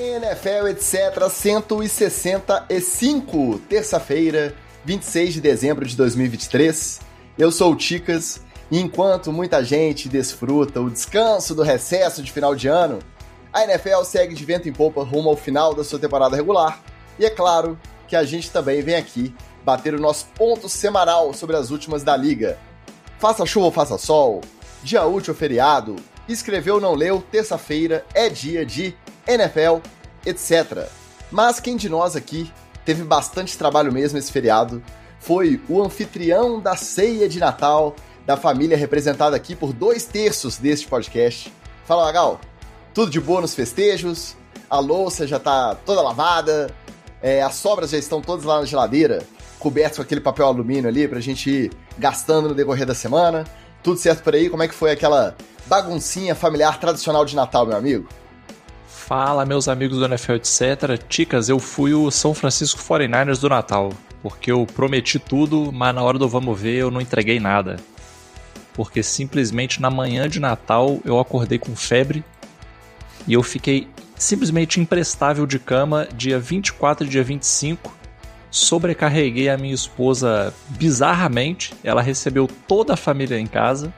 NFL, etc. 165, terça-feira, 26 de dezembro de 2023. Eu sou o Ticas e enquanto muita gente desfruta o descanso do recesso de final de ano, a NFL segue de vento em polpa rumo ao final da sua temporada regular. E é claro que a gente também vem aqui bater o nosso ponto semanal sobre as últimas da liga. Faça chuva ou faça sol, dia útil ou feriado, escreveu não leu, terça-feira é dia de NFL, etc. Mas quem de nós aqui teve bastante trabalho mesmo esse feriado foi o anfitrião da ceia de Natal da família representada aqui por dois terços deste podcast. Fala, Magal. Tudo de boa nos festejos? A louça já tá toda lavada? É, as sobras já estão todas lá na geladeira, cobertas com aquele papel alumínio ali pra gente ir gastando no decorrer da semana? Tudo certo por aí? Como é que foi aquela baguncinha familiar tradicional de Natal, meu amigo? Fala, meus amigos do NFL, etc. Ticas, eu fui o São Francisco 49ers do Natal, porque eu prometi tudo, mas na hora do vamos ver eu não entreguei nada. Porque simplesmente na manhã de Natal eu acordei com febre e eu fiquei simplesmente imprestável de cama dia 24 e dia 25. Sobrecarreguei a minha esposa bizarramente, ela recebeu toda a família em casa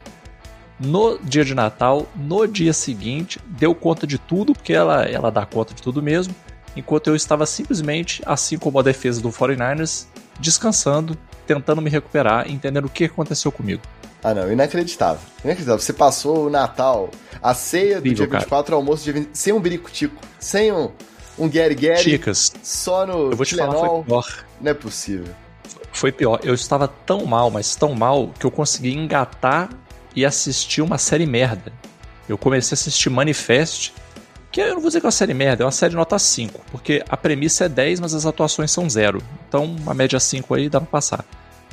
no dia de Natal, no dia seguinte, deu conta de tudo, porque ela, ela dá conta de tudo mesmo, enquanto eu estava simplesmente, assim como a defesa do 49ers, descansando, tentando me recuperar, entendendo o que aconteceu comigo. Ah, não, inacreditável. Inacreditável. Você passou o Natal, a ceia do dia 24, o almoço dia 20, sem um birico-tico, sem um, um Gary Gary. Chicas, só no eu vou te falar, foi pior. Não é possível. Foi pior. Eu estava tão mal, mas tão mal, que eu consegui engatar e assistir uma série merda. Eu comecei a assistir Manifest, que eu não vou dizer que é uma série merda, é uma série nota 5, porque a premissa é 10, mas as atuações são 0. Então, uma média 5 aí dá pra passar.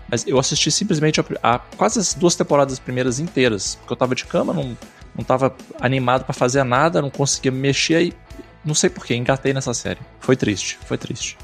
Mas eu assisti simplesmente a, a, quase as duas temporadas primeiras inteiras, porque eu tava de cama, não, não tava animado para fazer nada, não conseguia me mexer e não sei porquê, engatei nessa série. Foi triste, foi triste.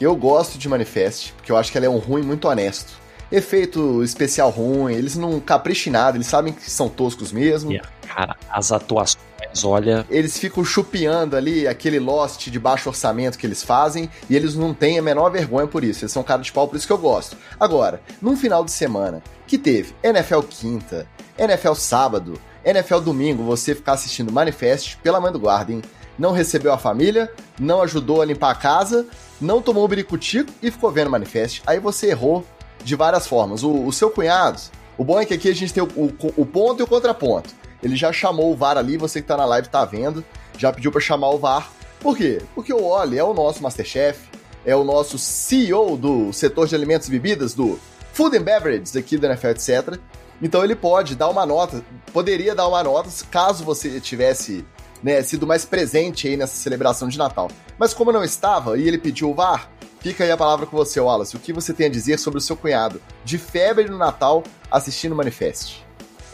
Eu gosto de Manifest, porque eu acho que ela é um ruim muito honesto efeito especial ruim, eles não capricham nada, eles sabem que são toscos mesmo. Yeah. Cara, as atuações, olha. Eles ficam chupiando ali aquele Lost de baixo orçamento que eles fazem e eles não têm a menor vergonha por isso. Eles são cara de pau, por isso que eu gosto. Agora, num final de semana que teve NFL quinta, NFL sábado, NFL domingo, você ficar assistindo Manifest pela mãe do Guardian, não recebeu a família, não ajudou a limpar a casa, não tomou o biricutico e ficou vendo Manifest. Aí você errou de várias formas. O, o, seu cunhado, o bom é que aqui a gente tem o, o, o, ponto e o contraponto. Ele já chamou o VAR ali, você que tá na live tá vendo, já pediu para chamar o VAR. Por quê? Porque o Oli é o nosso Masterchef, é o nosso CEO do setor de alimentos e bebidas, do Food and Beverages aqui do NFL, etc. Então ele pode dar uma nota, poderia dar uma nota caso você tivesse né, sido mais presente aí nessa celebração de Natal. Mas como não estava e ele pediu o VAR, Fica aí a palavra com você, Wallace. O que você tem a dizer sobre o seu cunhado de febre no Natal assistindo o Manifest?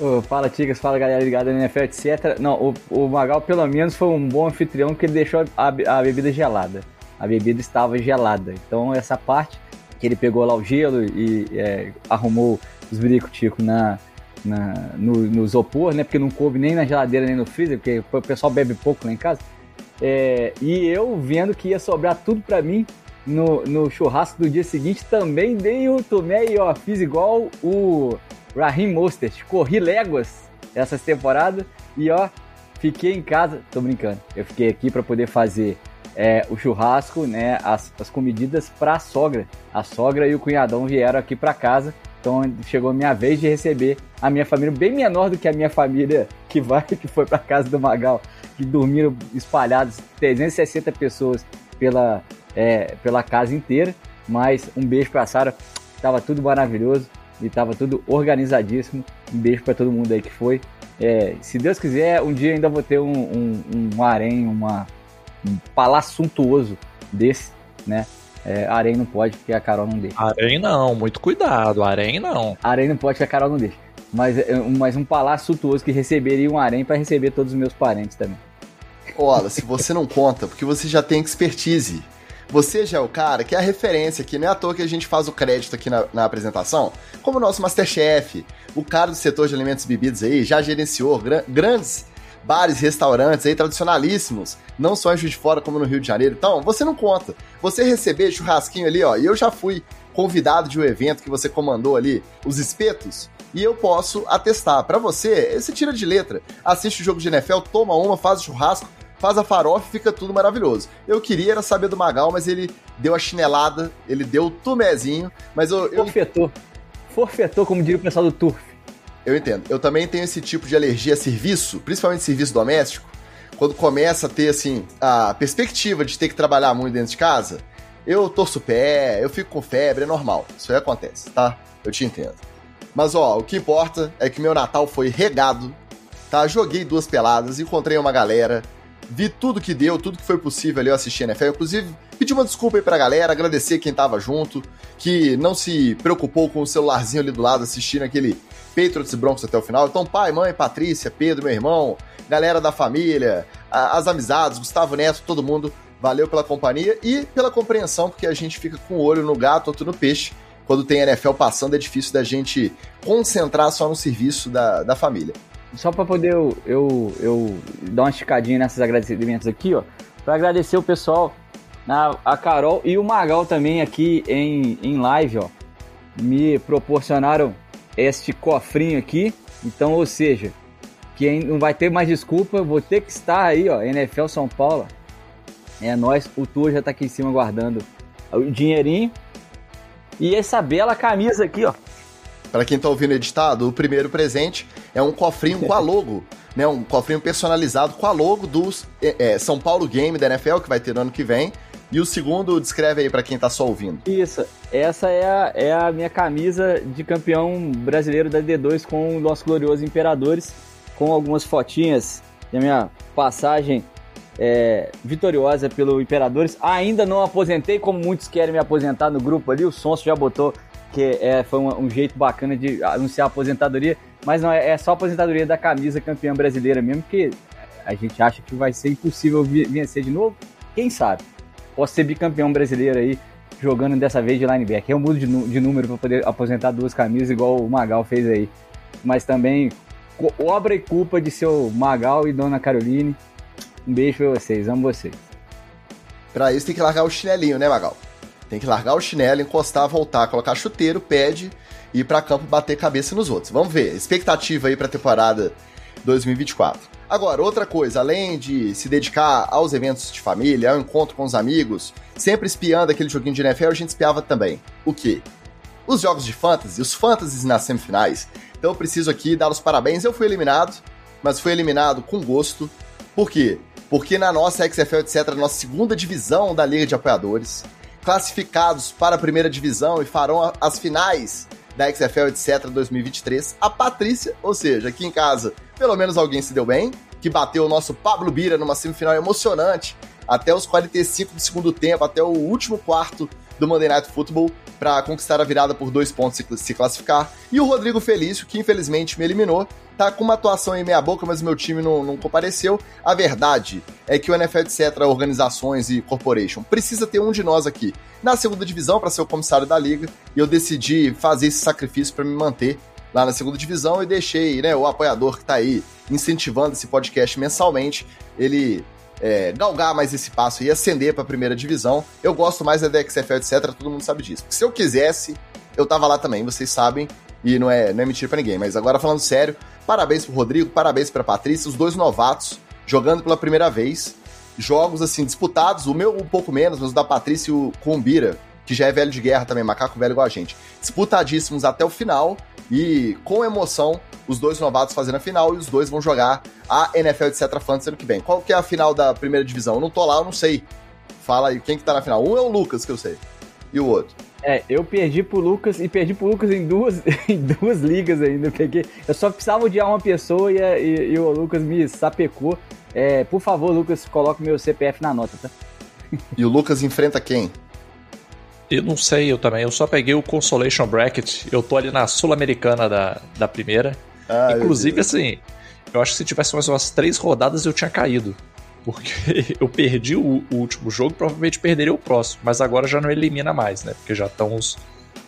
Oh, fala, Ticas, fala galera ligada no NFL, etc. Não, o, o, Magal pelo menos foi um bom anfitrião porque ele deixou a, a, bebida gelada. A bebida estava gelada. Então, essa parte que ele pegou lá o gelo e é, arrumou os biricoticos na, na, no, no isopor, né? Porque não coube nem na geladeira nem no freezer, porque o pessoal bebe pouco lá em casa. É, e eu vendo que ia sobrar tudo para mim, no, no churrasco do dia seguinte, também dei o tomé e ó, fiz igual o Raheem Mostert. Corri léguas essa temporada e ó, fiquei em casa. Tô brincando. Eu fiquei aqui para poder fazer é, o churrasco, né, as, as comidas para a sogra. A sogra e o cunhadão vieram aqui para casa. Então chegou a minha vez de receber a minha família, bem menor do que a minha família que vai, que foi para casa do Magal, que dormiram espalhados 360 pessoas pela é, pela casa inteira. Mas um beijo pra Sara, tava tudo maravilhoso e tava tudo organizadíssimo. Um beijo para todo mundo aí que foi. É, se Deus quiser, um dia ainda vou ter um, um, um harém, uma, um palácio suntuoso desse, né? É, harém não pode, porque a Carol não deixa. Harém não, muito cuidado, harém não. Harém não pode, porque a Carol não deixa. Mas, é, mas um palácio suntuoso que receberia um harém para receber todos os meus parentes também. Olha, se você não conta, porque você já tem expertise. Você já é o cara que é a referência aqui, não é à toa que a gente faz o crédito aqui na, na apresentação, como o nosso Masterchef, o cara do setor de alimentos e bebidas aí, já gerenciou grandes bares, restaurantes aí tradicionalíssimos, não só em Juiz de Fora como no Rio de Janeiro. Então, você não conta. Você receber churrasquinho ali, ó, e eu já fui convidado de um evento que você comandou ali, os espetos, e eu posso atestar. Para você, você tira de letra. Assiste o jogo de NFL, toma uma, faz churrasco, faz a farofa e fica tudo maravilhoso. Eu queria era saber do Magal, mas ele deu a chinelada, ele deu o tumezinho, mas eu... eu... Forfetou. Forfetou, como diria o pessoal do Turf. Eu entendo. Eu também tenho esse tipo de alergia a serviço, principalmente serviço doméstico, quando começa a ter, assim, a perspectiva de ter que trabalhar muito dentro de casa, eu torço o pé, eu fico com febre, é normal. Isso aí acontece, tá? Eu te entendo. Mas, ó, o que importa é que meu Natal foi regado, tá? Joguei duas peladas, encontrei uma galera, vi tudo que deu, tudo que foi possível ali eu assistir NFL. Inclusive, pedi uma desculpa aí pra galera, agradecer quem tava junto, que não se preocupou com o celularzinho ali do lado assistindo aquele Patriots e Broncos até o final. Então, pai, mãe, Patrícia, Pedro, meu irmão, galera da família, as amizades, Gustavo Neto, todo mundo, valeu pela companhia e pela compreensão, porque a gente fica com o olho no gato, outro no peixe. Quando tem NFL passando, é difícil da gente concentrar só no serviço da, da família. Só para poder eu, eu, eu, dar uma esticadinha nesses agradecimentos aqui, ó. Para agradecer o pessoal, na, a Carol e o Magal também aqui em, em live, ó. Me proporcionaram este cofrinho aqui. Então, ou seja, que não vai ter mais desculpa, vou ter que estar aí, ó, NFL São Paulo. É nós, o Tour já tá aqui em cima guardando o dinheirinho. E essa bela camisa aqui, ó. Para quem tá ouvindo editado, o primeiro presente é um cofrinho com a logo, né? Um cofrinho personalizado com a logo do é, é, São Paulo Game da NFL, que vai ter no ano que vem. E o segundo, descreve aí para quem tá só ouvindo. Isso, essa é a, é a minha camisa de campeão brasileiro da D2 com o nosso glorioso Imperadores, com algumas fotinhas da minha passagem é, vitoriosa pelo Imperadores. Ainda não aposentei, como muitos querem me aposentar no grupo ali, o Sonso já botou que é, foi um, um, jeito bacana de anunciar a aposentadoria, mas não, é, é só a aposentadoria da camisa campeã brasileira mesmo, que a gente acha que vai ser impossível vencer de novo. Quem sabe? posso ser bicampeão brasileiro aí, jogando dessa vez de linebacker. Eu mudo de, de número para poder aposentar duas camisas, igual o Magal fez aí. Mas também, obra e culpa de seu Magal e Dona Caroline. Um beijo pra vocês, amo vocês. Pra isso tem que largar o chinelinho, né, Magal? Tem que largar o chinelo, encostar, voltar, colocar chuteiro, pede e ir pra campo bater cabeça nos outros. Vamos ver, expectativa aí pra temporada 2024. Agora, outra coisa, além de se dedicar aos eventos de família, ao encontro com os amigos, sempre espiando aquele joguinho de NFL, a gente espiava também. O quê? Os jogos de fantasy, os fantasies nas semifinais. Então eu preciso aqui dar os parabéns. Eu fui eliminado, mas fui eliminado com gosto. Por quê? Porque na nossa XFL, etc., nossa segunda divisão da Liga de Apoiadores, classificados para a primeira divisão e farão as finais da XFL, etc., 2023, a Patrícia, ou seja, aqui em casa, pelo menos alguém se deu bem, que bateu o nosso Pablo Bira numa semifinal emocionante, até os 45 do segundo tempo, até o último quarto do Monday Night Football para conquistar a virada por dois pontos e se classificar. E o Rodrigo Felício, que infelizmente me eliminou, tá com uma atuação em meia boca, mas meu time não, não compareceu. A verdade é que o NFL, etc., organizações e corporation, precisa ter um de nós aqui na segunda divisão para ser o comissário da liga, e eu decidi fazer esse sacrifício para me manter lá na segunda divisão e deixei né, o apoiador que está aí incentivando esse podcast mensalmente, ele é, galgar mais esse passo e ascender para a primeira divisão. Eu gosto mais da XFL, etc. Todo mundo sabe disso. Se eu quisesse, eu tava lá também, vocês sabem, e não é, não é mentira para ninguém. Mas agora falando sério, parabéns pro Rodrigo, parabéns pra Patrícia, os dois novatos jogando pela primeira vez. Jogos assim disputados, o meu um pouco menos, mas o da Patrícia e o Kumbira, que já é velho de guerra também, macaco velho igual a gente. Disputadíssimos até o final. E com emoção, os dois novatos fazendo a final e os dois vão jogar a NFL etc. Fantasy ano que vem. Qual que é a final da primeira divisão? Eu não tô lá, eu não sei. Fala aí, quem que tá na final? Um é o Lucas, que eu sei. E o outro? É, eu perdi pro Lucas e perdi pro Lucas em duas, em duas ligas ainda. Eu, peguei, eu só precisava odiar uma pessoa e, e, e o Lucas me sapecou. É, por favor, Lucas, coloque meu CPF na nota, tá? E o Lucas enfrenta quem? Eu não sei, eu também. Eu só peguei o Consolation Bracket. Eu tô ali na Sul-Americana da, da primeira. Ah, Inclusive, assim, eu acho que se tivesse mais umas três rodadas eu tinha caído. Porque eu perdi o, o, último jogo, provavelmente perderia o próximo. Mas agora já não elimina mais, né? Porque já estão os,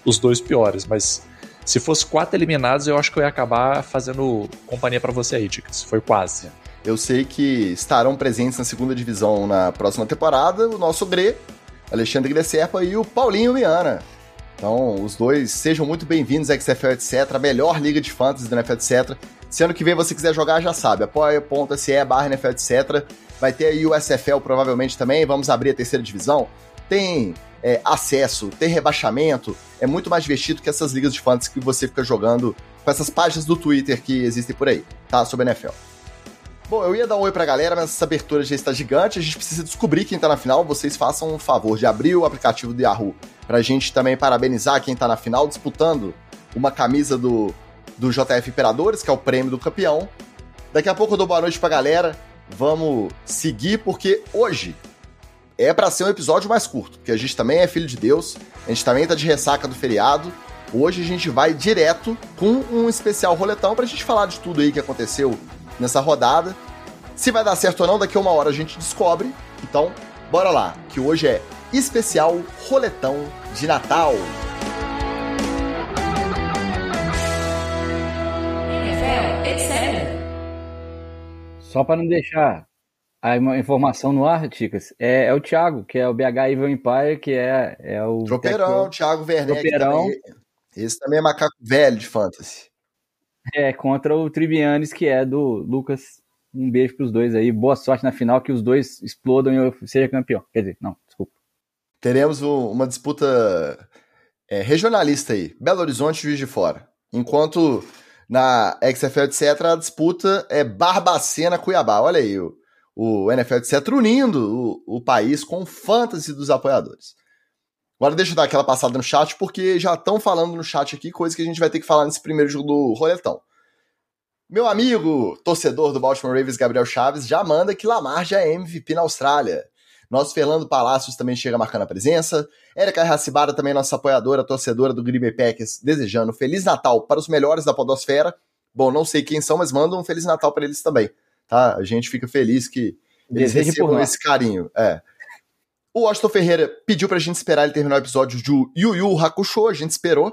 os dois piores. Mas se fosse quatro eliminados, eu acho que eu ia acabar fazendo companhia para você aí, Dicas. Foi quase. Eu sei que estarão presentes na segunda divisão na próxima temporada o nosso Gre, Alexandre Gresserpa e o Paulinho Viana. Então, os dois sejam muito bem-vindos à XFL etc, a melhor liga de fantasy do NFL etc. Se ano que vem você quiser jogar, já sabe, apoia.se barra NFL etc. Vai ter aí o SFL provavelmente também, vamos abrir a terceira divisão. Tem é, acesso, tem rebaixamento, é muito mais divertido que essas ligas de fantasy que você fica jogando com essas páginas do Twitter que existem por aí, tá? Sobre NFL. Bom, eu ia dar um oi pra galera, mas essa abertura já está gigante. A gente precisa descobrir quem tá na final. Vocês façam um favor de abrir o aplicativo do Yahoo pra gente também parabenizar quem tá na final, disputando uma camisa do, do JF Imperadores, que é o prêmio do campeão. Daqui a pouco eu dou boa noite pra galera. Vamos seguir, porque hoje é para ser um episódio mais curto, porque a gente também é filho de Deus, a gente também tá de ressaca do feriado. Hoje a gente vai direto com um especial roletão pra gente falar de tudo aí que aconteceu nessa rodada. Se vai dar certo ou não, daqui a uma hora a gente descobre. Então, bora lá, que hoje é especial roletão de Natal. Só para não deixar a informação no ar, Ticas, é, é, o Thiago, que é o BH Evil Empire, que é, é o. Tropeirão, Thiago Werneck. Tropeirão. Também. Esse também é macaco velho de fantasy. É, contra o Trivianes, que é do Lucas. Um beijo pros dois aí. Boa sorte na final, que os dois explodam e eu seja campeão. Quer dizer, não, desculpa. Teremos uma disputa é, regionalista aí. Belo Horizonte Juiz de Fora. Enquanto na XFL, etc., a disputa é Barbacena-Cuiabá. Olha aí, o, o NFL, etc., unindo o, o país com o fantasy dos apoiadores. Agora deixa eu dar aquela passada no chat, porque já estão falando no chat aqui coisas que a gente vai ter que falar nesse primeiro jogo do roletão. Meu amigo, torcedor do Baltimore Ravens, Gabriel Chaves, já manda que Lamar já é MVP na Austrália. Nosso Fernando Palacios também chega marcando a presença. Érica Racibara, também nossa apoiadora, torcedora do Green Bay Packers, desejando Feliz Natal para os melhores da podosfera. Bom, não sei quem são, mas mandam um Feliz Natal para eles também, tá? A gente fica feliz que eles Desejo recebam esse carinho. É. O Washington Ferreira pediu pra gente esperar ele terminar o episódio de Yu Yu Hakusho, a gente esperou,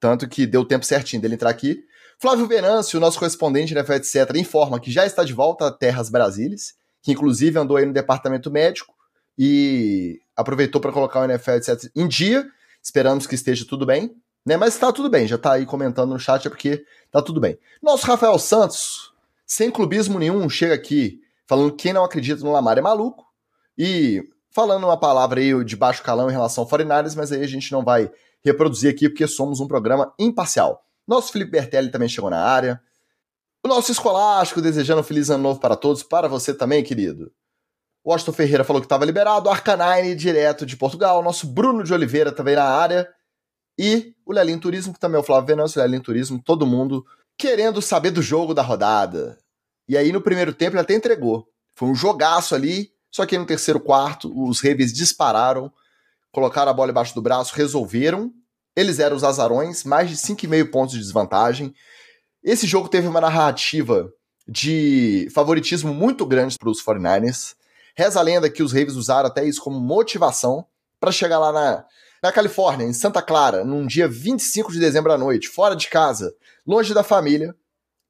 tanto que deu tempo certinho dele entrar aqui. Flávio Venâncio, nosso correspondente NFL, etc., informa que já está de volta a Terras Brasílias, que inclusive andou aí no departamento médico e aproveitou para colocar o NFL, etc., em dia. Esperamos que esteja tudo bem, né? Mas está tudo bem, já está aí comentando no chat, é porque tá tudo bem. Nosso Rafael Santos, sem clubismo nenhum, chega aqui falando que quem não acredita no Lamar é maluco. E falando uma palavra aí de baixo calão em relação ao 49 mas aí a gente não vai reproduzir aqui porque somos um programa imparcial. Nosso Felipe Bertelli também chegou na área. O nosso escolástico desejando um feliz ano novo para todos, para você também, querido. O Washington Ferreira falou que estava liberado. Arcanine, direto de Portugal. Nosso Bruno de Oliveira também na área. E o Lelinho Turismo, que também é o Flávio Venâncio, o Lelinho Turismo, todo mundo querendo saber do jogo da rodada. E aí no primeiro tempo ele até entregou. Foi um jogaço ali, só que no terceiro quarto, os Ravens dispararam, colocaram a bola embaixo do braço, resolveram. Eles eram os azarões, mais de 5,5 pontos de desvantagem. Esse jogo teve uma narrativa de favoritismo muito grande para os 49ers. Reza a lenda que os Ravens usaram até isso como motivação para chegar lá na, na Califórnia, em Santa Clara, num dia 25 de dezembro à noite, fora de casa, longe da família,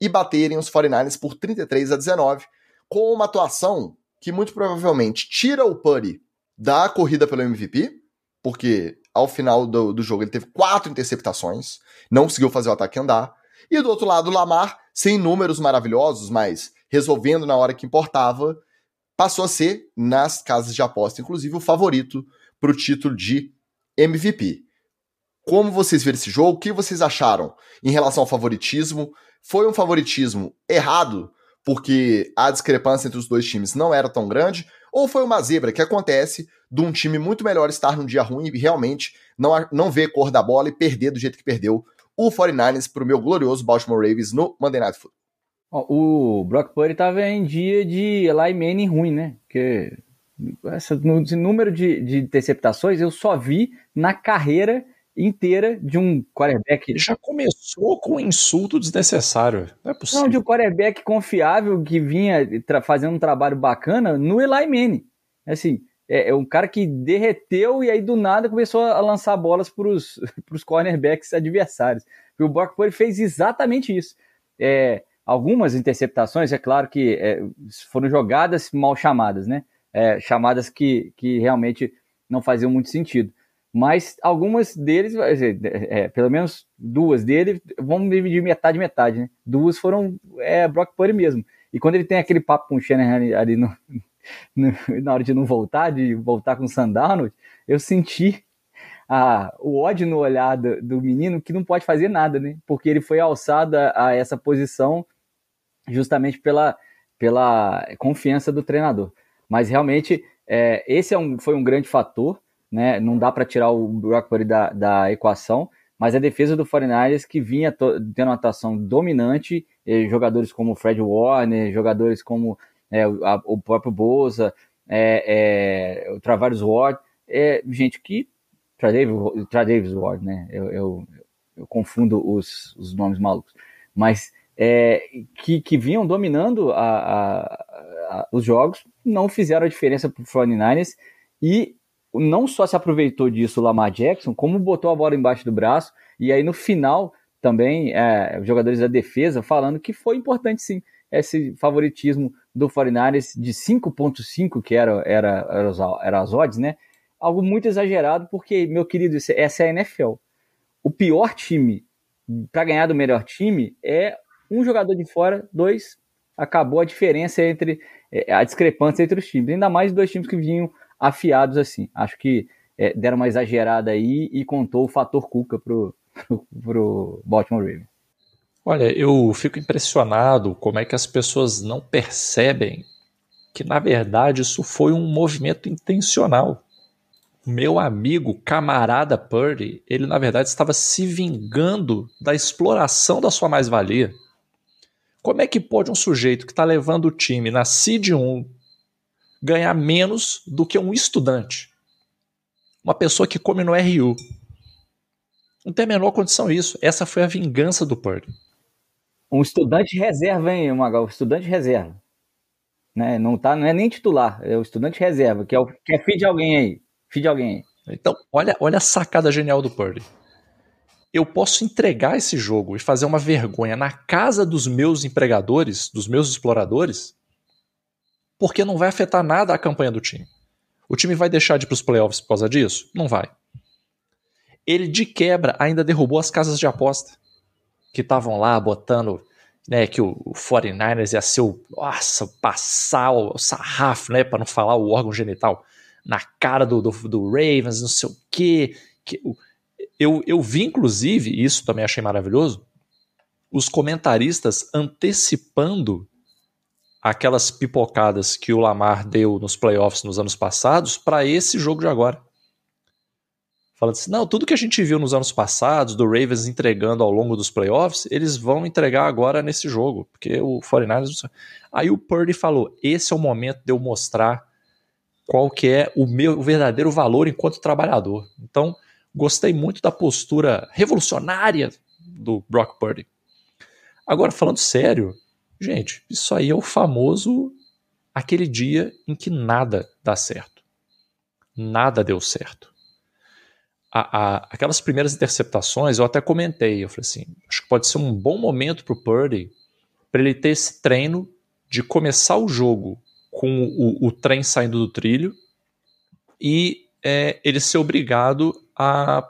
e baterem os 49ers por 33 a 19, com uma atuação que muito provavelmente tira o Purdy da corrida pelo MVP, porque ao final do, do jogo ele teve quatro interceptações, não conseguiu fazer o ataque andar. E do outro lado, o Lamar, sem números maravilhosos, mas resolvendo na hora que importava, passou a ser, nas casas de aposta, inclusive, o favorito para o título de MVP. Como vocês viram esse jogo? O que vocês acharam em relação ao favoritismo? Foi um favoritismo errado porque a discrepância entre os dois times não era tão grande, ou foi uma zebra que acontece de um time muito melhor estar num dia ruim e realmente não, não ver cor da bola e perder do jeito que perdeu o 49ers para o meu glorioso Baltimore Ravens no Monday Night Football. O Brock Purdy estava em dia de Eli Manning ruim, né? Porque esse número de, de interceptações eu só vi na carreira inteira de um quarterback. Já começou com um insulto desnecessário. Não é possível. Não, de um quarterback confiável que vinha fazendo um trabalho bacana no Eli Manning. Assim, é, é, um cara que derreteu e aí do nada começou a lançar bolas para os cornerbacks adversários. E o Brock Purdy fez exatamente isso. É, algumas interceptações, é claro que é, foram jogadas mal chamadas, né? É, chamadas que, que realmente não faziam muito sentido. Mas algumas deles, é, pelo menos duas dele, vamos dividir metade metade, né? Duas foram é, Brock Purdy mesmo. E quando ele tem aquele papo com o Shanahan ali no, no, na hora de não voltar, de voltar com o Sandarnold, eu senti a, o ódio no olhar do, do, menino que não pode fazer nada, né? Porque ele foi alçado a, a essa posição justamente pela, pela confiança do treinador. Mas realmente, é, esse é um, foi um grande fator né? Não dá para tirar o Brock Purdy da, da equação, mas a defesa do 49ers que vinha tendo uma atuação dominante, jogadores como Fred Warner, jogadores como é, a, o próprio Bosa, é, é, o Travarius Ward, é, gente que Travis Ward, né? Eu, eu, eu confundo os, os, nomes malucos, mas é, que, que vinham dominando a, a, a, os jogos, não fizeram a diferença para o 49ers e não só se aproveitou disso o Lamar Jackson, como botou a bola embaixo do braço, e aí no final também é, os jogadores da defesa falando que foi importante sim esse favoritismo do 49ers de 5.5 que era, era, era, as, era as odds, né? Algo muito exagerado, porque, meu querido, essa é a NFL. O pior time para ganhar do melhor time é um jogador de fora, dois. Acabou a diferença entre é, a discrepância entre os times. Ainda mais dois times que vinham afiados assim. Acho que é, deram uma exagerada aí e contou o fator Cuca pro, pro, pro Baltimore Ravens. Olha, eu fico impressionado como é que as pessoas não percebem que, na verdade, isso foi um movimento intencional. Meu amigo, camarada Purdy, ele na verdade estava se vingando da exploração da sua mais-valia. Como é que pode um sujeito que está levando o time na Seed 1 ganhar menos do que um estudante. Uma pessoa que come no RU. Não tem a menor condição isso. Essa foi a vingança do Purdy. Um estudante reserva, hein, Magal? Estudante reserva. Né? Não, tá, não é nem titular, é o estudante reserva, que é, o, que é filho de alguém aí. Filho de alguém aí. Então, olha, olha a sacada genial do Purdy. Eu posso entregar esse jogo e fazer uma vergonha na casa dos meus empregadores, dos meus exploradores, porque não vai afetar nada a campanha do time. O time vai deixar de ir para os playoffs por causa disso? Não vai. Ele de quebra ainda derrubou as casas de aposta que estavam lá botando né, que o, 49ers ia ser o, nossa, passar o, sarrafo, né, para não falar o órgão genital, na cara do, do, do Ravens, não sei o quê. Que, eu, eu vi, inclusive, isso também achei maravilhoso, os comentaristas antecipando aquelas pipocadas que o Lamar deu nos playoffs nos anos passados para esse jogo de agora. Falando assim, não, tudo que a gente viu nos anos passados, do Ravens entregando ao longo dos playoffs, eles vão entregar agora nesse jogo, porque o 49ers... Aí o Purdy falou, esse é o momento de eu mostrar qual que é o meu verdadeiro valor enquanto trabalhador. Então, gostei muito da postura revolucionária do Brock Purdy. Agora, falando sério, Gente, isso aí é o famoso aquele dia em que nada dá certo. Nada deu certo. A, a, aquelas primeiras interceptações, eu até comentei, eu falei assim, acho que pode ser um bom momento para o Purdy para ele ter esse treino de começar o jogo com o, o trem saindo do trilho e é, ele ser obrigado a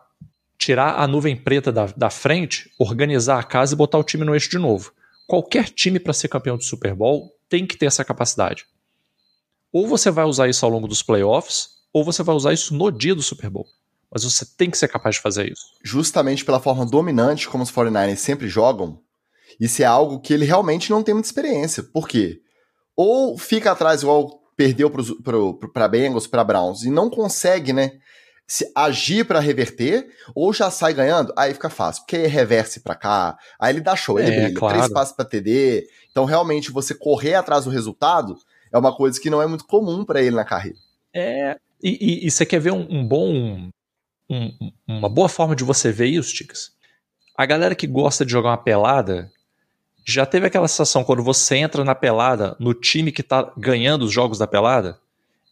tirar a nuvem preta da, da frente, organizar a casa e botar o time no eixo de novo qualquer time para ser campeão de Super Bowl tem que ter essa capacidade. Ou você vai usar isso ao longo dos playoffs, ou você vai usar isso no dia do Super Bowl. Mas você tem que ser capaz de fazer isso. Justamente pela forma dominante como os 49ers sempre jogam, isso é algo que ele realmente não tem muita experiência. Por quê? Ou fica atrás igual perdeu para Bengals, para Browns, e não consegue, né, se agir para reverter ou já sai ganhando, aí fica fácil, porque aí reverse para cá, aí ele dá show, ele é, briga, claro. três passos para TD. Então, realmente, você correr atrás do resultado é uma coisa que não é muito comum para ele na carreira. É, e, e, e, você quer ver um, um bom. Um, uma boa forma de você ver isso, Ticas? A galera que gosta de jogar uma pelada já teve aquela sensação quando você entra na pelada, no time que tá ganhando os jogos da pelada?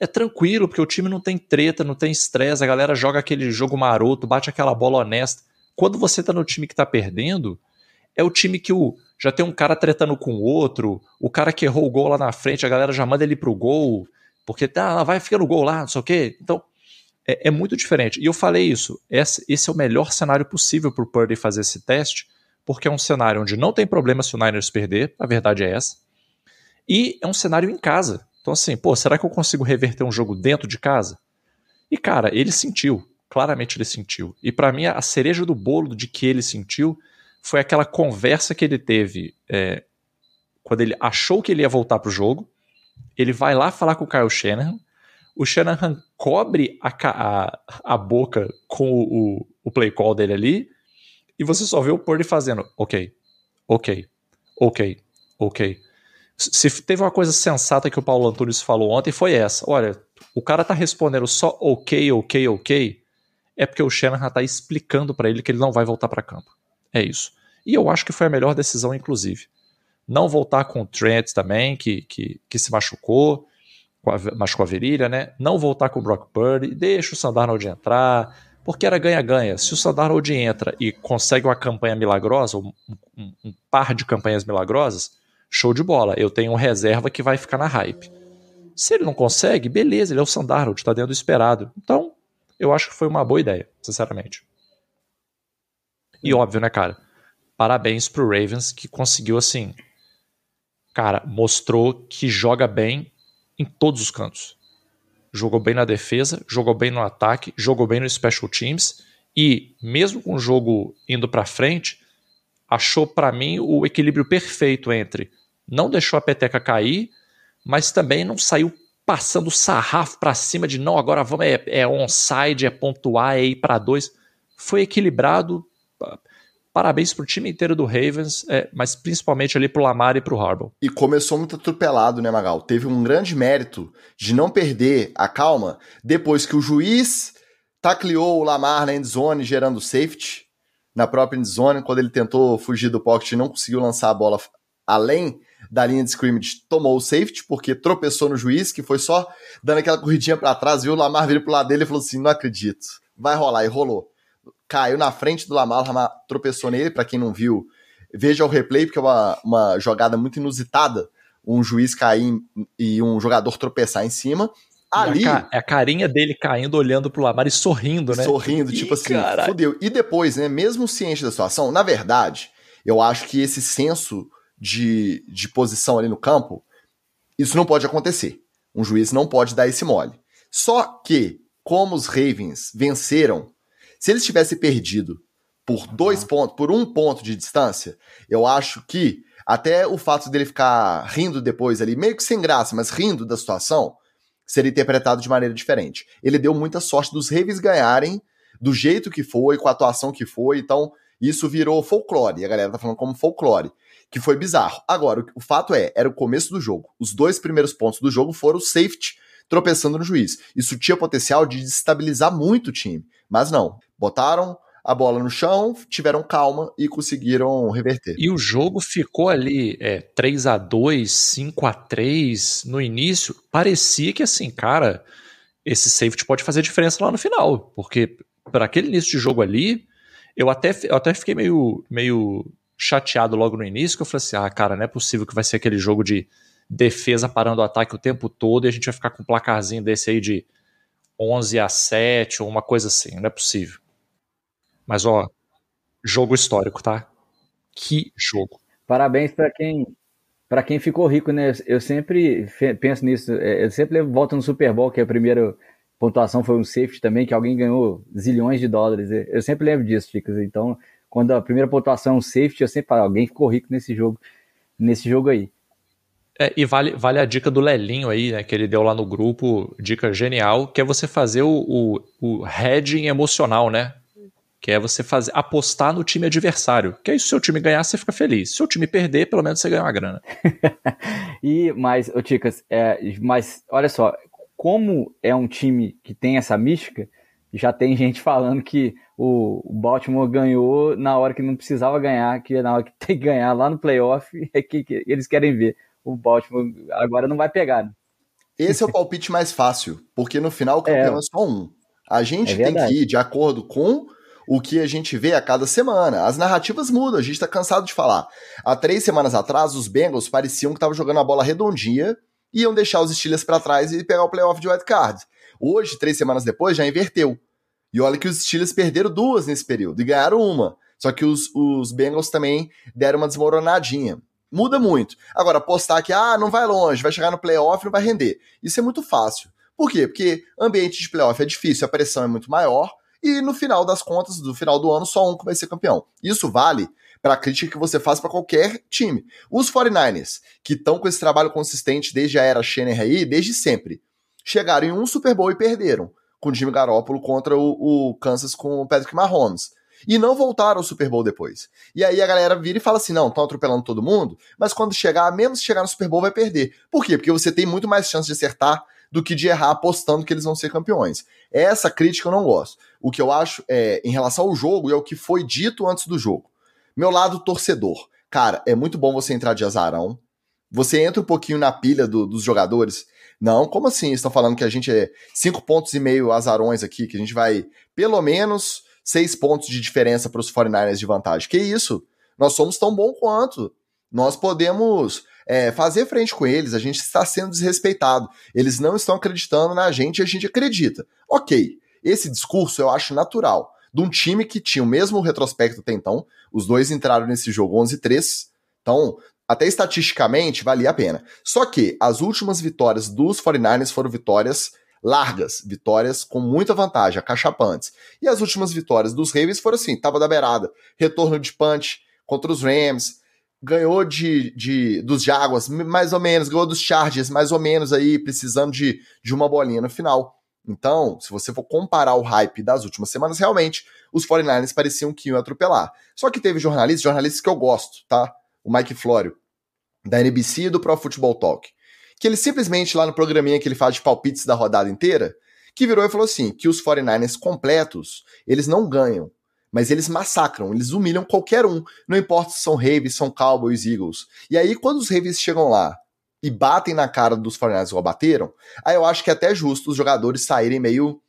É tranquilo, porque o time não tem treta, não tem estresse, a galera joga aquele jogo maroto, bate aquela bola honesta. Quando você tá no time que tá perdendo, é o time que o já tem um cara tretando com o outro, o cara que errou o gol lá na frente, a galera já manda ele pro gol, porque tá, vai ficar no gol lá, não sei o quê. Então, é, é muito diferente. E eu falei isso, esse, esse é o melhor cenário possível pro Purdy fazer esse teste, porque é um cenário onde não tem problema se o Niners perder, a verdade é essa, e é um cenário em casa. Então, assim, pô, será que eu consigo reverter um jogo dentro de casa? E, cara, ele sentiu, claramente ele sentiu. E para mim, a cereja do bolo de que ele sentiu foi aquela conversa que ele teve é, quando ele achou que ele ia voltar pro jogo. Ele vai lá falar com o Kyle Shanahan. O Shanahan cobre a, a, a boca com o, o, o play call dele ali. E você só vê o Purdy fazendo ok, ok, ok, ok. Se teve uma coisa sensata que o Paulo Antunes falou ontem, foi essa. Olha, o cara tá respondendo só ok, ok, ok, é porque o Shanahan tá explicando para ele que ele não vai voltar para campo. É isso. E eu acho que foi a melhor decisão, inclusive. Não voltar com o Trent também, que, que, que se machucou, a, machucou a virilha, né? Não voltar com o Brock Purdy, deixa o Sandarnold entrar, porque era ganha-ganha. Se o Sandarnold entra e consegue uma campanha milagrosa, um, um, um, par de campanhas milagrosas, show de bola. Eu tenho um reserva que vai ficar na hype. Se ele não consegue, beleza, ele é o Sandarnold, está dentro do esperado. Então, eu acho que foi uma boa ideia, sinceramente. E óbvio, né, cara? Parabéns pro Ravens que conseguiu assim. Cara, mostrou que joga bem em todos os cantos. Jogou bem na defesa, jogou bem no ataque, jogou bem no special teams e mesmo com o jogo indo para frente, achou para mim o equilíbrio perfeito entre não deixou a peteca cair, mas também não saiu passando sarrafo para cima de não, agora vamos, é, é onside, é pontuar, é ir para dois. Foi equilibrado. Parabéns pro time inteiro do Ravens, é, mas principalmente ali pro Lamar e pro Harbaugh. E começou muito atropelado, né, Magal? Teve um grande mérito de não perder a calma depois que o juiz tacleou o Lamar na endzone, gerando safety na própria endzone, quando ele tentou fugir do pocket e não conseguiu lançar a bola além da linha de scrimmage tomou o safety, porque tropeçou no juiz, que foi só dando aquela corridinha para trás, viu o Lamar vir pro lado dele e falou assim: não acredito, vai rolar, e rolou. Caiu na frente do Lamar, o Lamar tropeçou nele, para quem não viu, veja o replay, porque é uma, uma jogada muito inusitada, um juiz cair e um jogador tropeçar em cima. Ali. É a carinha dele caindo, olhando pro Lamar e sorrindo, né? Sorrindo, Ih, tipo assim, caralho. fudeu. E depois, né, mesmo ciente da situação, na verdade, eu acho que esse senso de, de posição ali no campo, isso não pode acontecer. Um juiz não pode dar esse mole. Só que, como os Ravens venceram, se eles tivessem perdido por dois pontos, por um ponto de distância, eu acho que até o fato dele ficar rindo depois ali, meio que sem graça, mas rindo da situação, seria interpretado de maneira diferente. Ele deu muita sorte dos Ravens ganharem do jeito que foi, com a atuação que foi, então isso virou folclore. A galera tá falando como folclore que foi bizarro. Agora, o, fato é, era o começo do jogo. Os dois primeiros pontos do jogo foram o safety tropeçando no juiz. Isso tinha potencial de desestabilizar muito o time, mas não. Botaram a bola no chão, tiveram calma e conseguiram reverter. E o jogo ficou ali é, 3 a 2 5 a 3 no início. Parecia que assim, cara, esse safety pode fazer diferença lá no final, porque para aquele início de jogo ali, eu até, eu até fiquei meio, meio chateado logo no início, que eu falei assim: ah, cara, não é possível que vai ser aquele jogo de defesa parando o ataque o tempo todo e a gente vai ficar com um placarzinho desse aí de 11 a 7 ou uma coisa assim, não é possível. Mas ó, jogo histórico, tá? Que jogo. Parabéns para quem para quem ficou rico, né? Eu sempre penso nisso, é, eu sempre volto no Super Bowl, que é a primeira pontuação foi um safety também, que alguém ganhou zilhões de dólares. Eu sempre lembro disso, Chicas. Então, quando a primeira pontuação é um safety, eu sempre falo, alguém ficou rico nesse jogo, nesse jogo aí. É, e vale, vale a dica do Lelinho aí, né, que ele deu lá no grupo, dica genial, que é você fazer o, o, o hedging emocional, né? Que é você fazer, apostar no time adversário. Que aí, se o seu time ganhar, você fica feliz. Se o time perder, pelo menos você ganha uma grana. e, mas, ô Ticas, é, mas olha só, como é um time que tem essa mística, já tem gente falando que o Baltimore ganhou na hora que não precisava ganhar, que na hora que tem que ganhar lá no playoff, é que, que eles querem ver. O Baltimore agora não vai pegar. Né? Esse é o palpite mais fácil, porque no final o campeão é, é só um. A gente é tem que ir de acordo com o que a gente vê a cada semana. As narrativas mudam, a gente tá cansado de falar. Há três semanas atrás, os Bengals pareciam que estavam jogando a bola redondinha e iam deixar os Steelers para trás e pegar o playoff de wild card. Hoje, três semanas depois, já inverteu. E olha que os Steelers perderam duas nesse período e ganharam uma. Só que os, os Bengals também deram uma desmoronadinha. Muda muito. Agora, apostar que ah, não vai longe, vai chegar no playoff, não vai render. Isso é muito fácil. Por quê? Porque ambiente de playoff é difícil, a pressão é muito maior, e no final das contas, do final do ano, só um que vai ser campeão. Isso vale para a crítica que você faz para qualquer time. Os 49ers, que estão com esse trabalho consistente desde a era Schenner aí, desde sempre, chegaram em um Super Bowl e perderam, com o Jimmy Garoppolo contra o, o Kansas com o Patrick Mahomes. E não voltaram ao Super Bowl depois. E aí a galera vira e fala assim: não, estão atropelando todo mundo, mas quando chegar, mesmo se chegar no Super Bowl, vai perder. Por quê? Porque você tem muito mais chance de acertar do que de errar apostando que eles vão ser campeões. Essa crítica eu não gosto. O que eu acho é, em relação ao jogo, é o que foi dito antes do jogo. Meu lado torcedor. Cara, é muito bom você entrar de azarão. Você entra um pouquinho na pilha do, dos jogadores. Não, como assim? Estão falando que a gente é cinco pontos e meio azarões aqui, que a gente vai pelo menos seis pontos de diferença para os 49ers de vantagem. Que isso? Nós somos tão bom quanto. Nós podemos é, fazer frente com eles, a gente está sendo desrespeitado. Eles não estão acreditando na gente e a gente acredita. Ok, esse discurso eu acho natural. De um time que tinha o mesmo retrospecto até então, os dois entraram nesse jogo 11-3, então até estatisticamente valia a pena. Só que as últimas vitórias dos 49ers foram vitórias largas, vitórias com muita vantagem, acachapantes. E as últimas vitórias dos Ravens foram assim, tava da beirada, retorno de punch contra os Rams, ganhou de, de dos Jaguars, mais ou menos, ganhou dos Chargers, mais ou menos aí, precisando de, de uma bolinha no final. Então, se você for comparar o hype das últimas semanas, realmente os 49ers pareciam que iam atropelar. Só que teve jornalistas, jornalistas que eu gosto, tá? O Mike Florio, da NBC e do Pro Football Talk. Que ele simplesmente, lá no programinha que ele faz de palpites da rodada inteira, que virou e falou assim: que os 49ers completos, eles não ganham mas eles massacram, eles humilham qualquer um, não importa se são Ravens, são Cowboys, Eagles. E aí, quando os Ravens chegam lá e batem na cara dos 49ers igual bateram, aí eu acho que é até justo os jogadores saírem meio.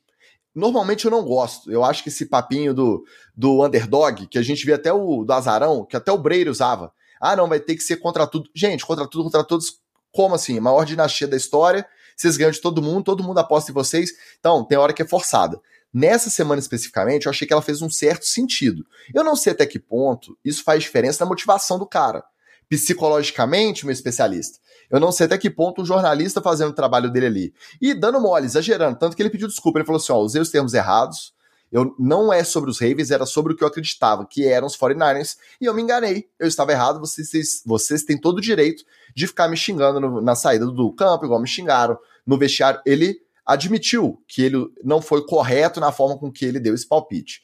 Normalmente eu não gosto. Eu acho que esse papinho do, do underdog, que a gente vê até o do Azarão, que até o Breire usava. Ah, não, vai ter que ser contra tudo. Gente, contra tudo, contra todos. Como assim? Maior dinastia da história. Vocês ganham de todo mundo, todo mundo aposta em vocês. Então, tem hora que é forçada. Nessa semana especificamente, eu achei que ela fez um certo sentido. Eu não sei até que ponto isso faz diferença na motivação do cara. Psicologicamente, meu especialista. Eu não sei até que ponto o jornalista fazendo o trabalho dele ali. E dando mole, exagerando. Tanto que ele pediu desculpa. Ele falou assim: ó, usei os termos errados. Eu, não é sobre os Ravens, era sobre o que eu acreditava, que eram os 49ers, e eu me enganei. Eu estava errado, vocês, vocês têm todo o direito de ficar me xingando no, na saída do campo, igual me xingaram, no vestiário. Ele admitiu que ele não foi correto na forma com que ele deu esse palpite.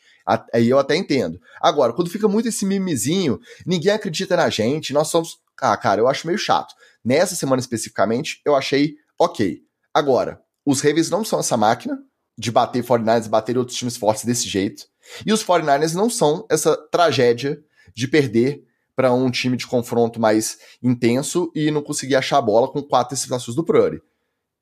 Aí eu até entendo. Agora, quando fica muito esse mimizinho, ninguém acredita na gente, nós somos. Ah, cara, eu acho meio chato. Nessa semana especificamente, eu achei ok. Agora, os Ravens não são essa máquina de bater 49ers, bater outros times fortes desse jeito. E os 49ers não são essa tragédia de perder para um time de confronto mais intenso e não conseguir achar a bola com quatro interceptações do Purdy.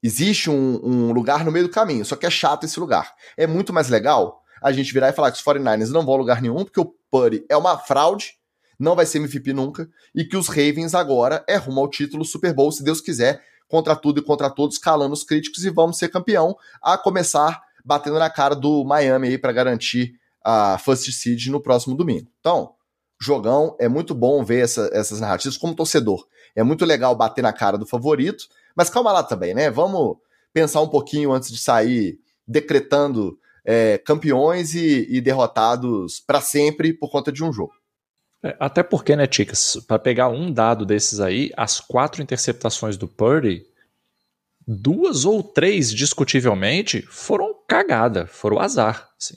Existe um, um, lugar no meio do caminho, só que é chato esse lugar. É muito mais legal a gente virar e falar que os 49ers não vão a lugar nenhum, porque o Purdy é uma fraude, não vai ser MVP nunca, e que os Ravens agora é rumo ao título Super Bowl, se Deus quiser, contra tudo e contra todos, calando os críticos e vamos ser campeão, a começar batendo na cara do Miami aí para garantir a first seed no próximo domingo. Então, jogão, é muito bom ver essa, essas narrativas como torcedor. É muito legal bater na cara do favorito, mas calma lá também, né? Vamos pensar um pouquinho antes de sair decretando é, campeões e, e derrotados para sempre por conta de um jogo. É, até porque, né, Ticas, para pegar um dado desses aí, as quatro interceptações do Purdy, duas ou três, discutivelmente, foram cagada, foram azar. Assim.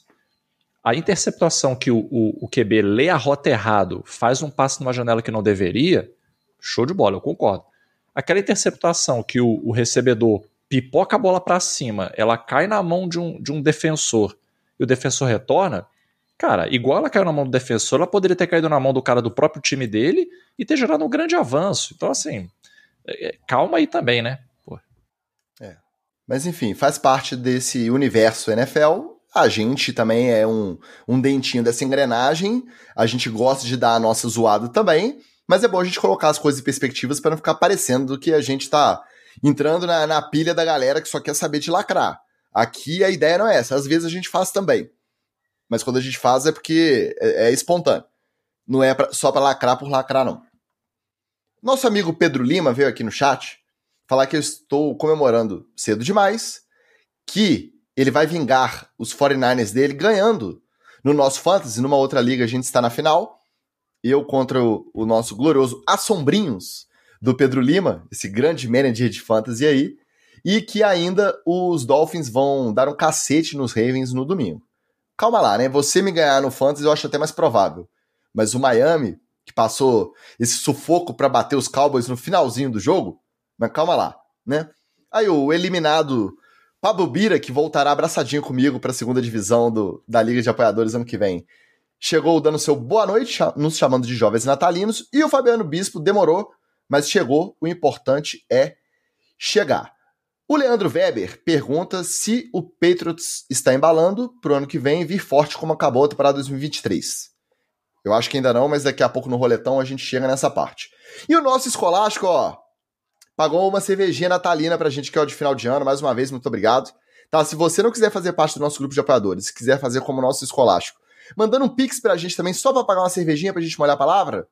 A interceptação que o, o, o QB lê a rota errado, faz um passe numa janela que não deveria, show de bola, eu concordo. Aquela interceptação que o, o recebedor pipoca a bola para cima, ela cai na mão de um, de um defensor e o defensor retorna, cara, igual ela caiu na mão do defensor, ela poderia ter caído na mão do cara do próprio time dele e ter gerado um grande avanço. Então, assim, é, é, calma aí também, né? Mas enfim, faz parte desse universo NFL. a gente também é um, um dentinho dessa engrenagem, a gente gosta de dar a nossa zoada também, mas é bom a gente colocar as coisas em perspectivas para não ficar parecendo que a gente tá entrando na, na pilha da galera que só quer saber de lacrar. Aqui a ideia não é essa, às vezes a gente faz também. Mas quando a gente faz é porque é, é espontâneo. Não é pra, só para lacrar por lacrar, não. Nosso amigo Pedro Lima veio aqui no chat falar que eu estou comemorando cedo demais, que ele vai vingar os 49ers dele ganhando no nosso Fantasy, numa outra liga a gente está na final. Eu contra o, o nosso glorioso Assombrinhos do Pedro Lima, esse grande manager de fantasy aí, e que ainda os Dolphins vão dar um cacete nos Ravens no domingo. Calma lá, né? Você me ganhar no fantasy eu acho até mais provável. Mas o Miami, que passou esse sufoco para bater os Cowboys no finalzinho do jogo, mas calma lá, né? Aí o eliminado Pablo Bira, que voltará abraçadinho comigo para a segunda divisão do, da Liga de Apoiadores ano que vem, chegou dando seu boa noite, nos chamando de jovens natalinos, e o Fabiano Bispo demorou, mas chegou. O importante é chegar. O Leandro Weber pergunta se o Patriots está embalando para o ano que vem vir forte como acabou a temporada 2023. Eu acho que ainda não, mas daqui a pouco no roletão a gente chega nessa parte. E o nosso escolástico, ó, pagou uma cervejinha natalina pra gente que é o de final de ano. Mais uma vez, muito obrigado. Tá, se você não quiser fazer parte do nosso grupo de apoiadores, se quiser fazer como nosso escolástico, mandando um pix pra gente também só pra pagar uma cervejinha pra gente molhar a palavra,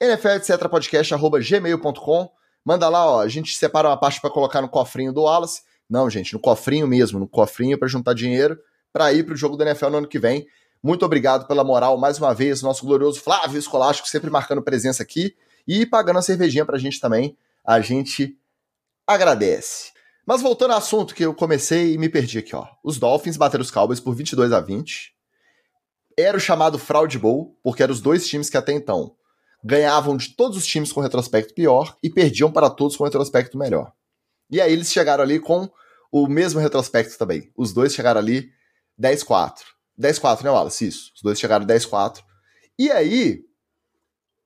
NFL etc podcast arroba gmail.com. Manda lá, ó, a gente separa uma parte para colocar no cofrinho do Wallace. Não, gente, no cofrinho mesmo, no cofrinho para juntar dinheiro para ir pro jogo da NFL no ano que vem. Muito obrigado pela moral mais uma vez, nosso glorioso Flávio Escolástico sempre marcando presença aqui e pagando a cervejinha pra gente também a gente agradece. Mas voltando ao assunto que eu comecei e me perdi aqui, ó. Os Dolphins bateram os Cowboys por 22 a 20. Era o chamado Fraud Bowl, porque eram os dois times que até então ganhavam de todos os times com retrospecto pior e perdiam para todos com retrospecto melhor. E aí eles chegaram ali com o mesmo retrospecto também. Os dois chegaram ali 10-4. 10-4, né, Wallace? Isso. Os dois chegaram 10-4. E aí,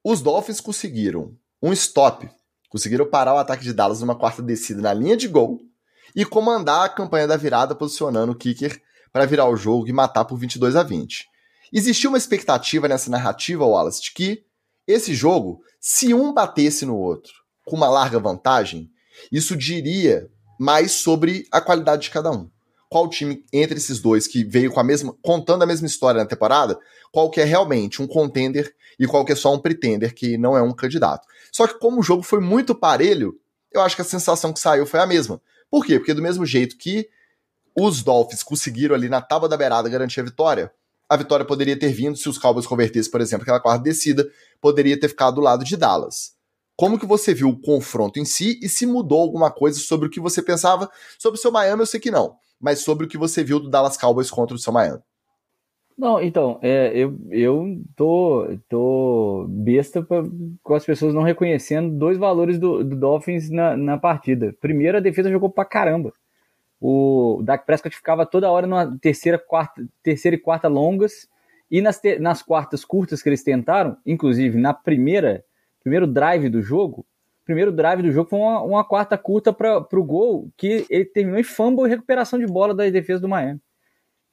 os Dolphins conseguiram um stop Conseguiram parar o ataque de Dallas numa quarta descida na linha de gol e comandar a campanha da virada posicionando o kicker para virar o jogo e matar por 22 a 20. Existia uma expectativa nessa narrativa, Wallace, de que esse jogo, se um batesse no outro com uma larga vantagem, isso diria mais sobre a qualidade de cada um. Qual time entre esses dois que veio com a mesma, contando a mesma história na temporada, qual que é realmente um contender e qual que é só um pretender que não é um candidato. Só que como o jogo foi muito parelho, eu acho que a sensação que saiu foi a mesma. Por quê? Porque do mesmo jeito que os Dolphins conseguiram ali na tábua da beirada garantir a vitória, a vitória poderia ter vindo se os Cowboys convertessem, por exemplo, aquela quarta descida, poderia ter ficado do lado de Dallas. Como que você viu o confronto em si e se mudou alguma coisa sobre o que você pensava sobre o seu Miami? Eu sei que não, mas sobre o que você viu do Dallas Cowboys contra o seu Miami. Não, então, é, eu, eu tô, tô besta pra, com as pessoas não reconhecendo dois valores do, do Dolphins na, na partida. Primeiro, a defesa jogou pra caramba. O Dak Prescott ficava toda hora na terceira, quarta, terceira e quarta longas, e nas, te, nas quartas curtas que eles tentaram, inclusive na primeira, primeiro drive do jogo, primeiro drive do jogo foi uma, uma quarta curta para o gol, que ele terminou em fumble e recuperação de bola da defesa do Miami.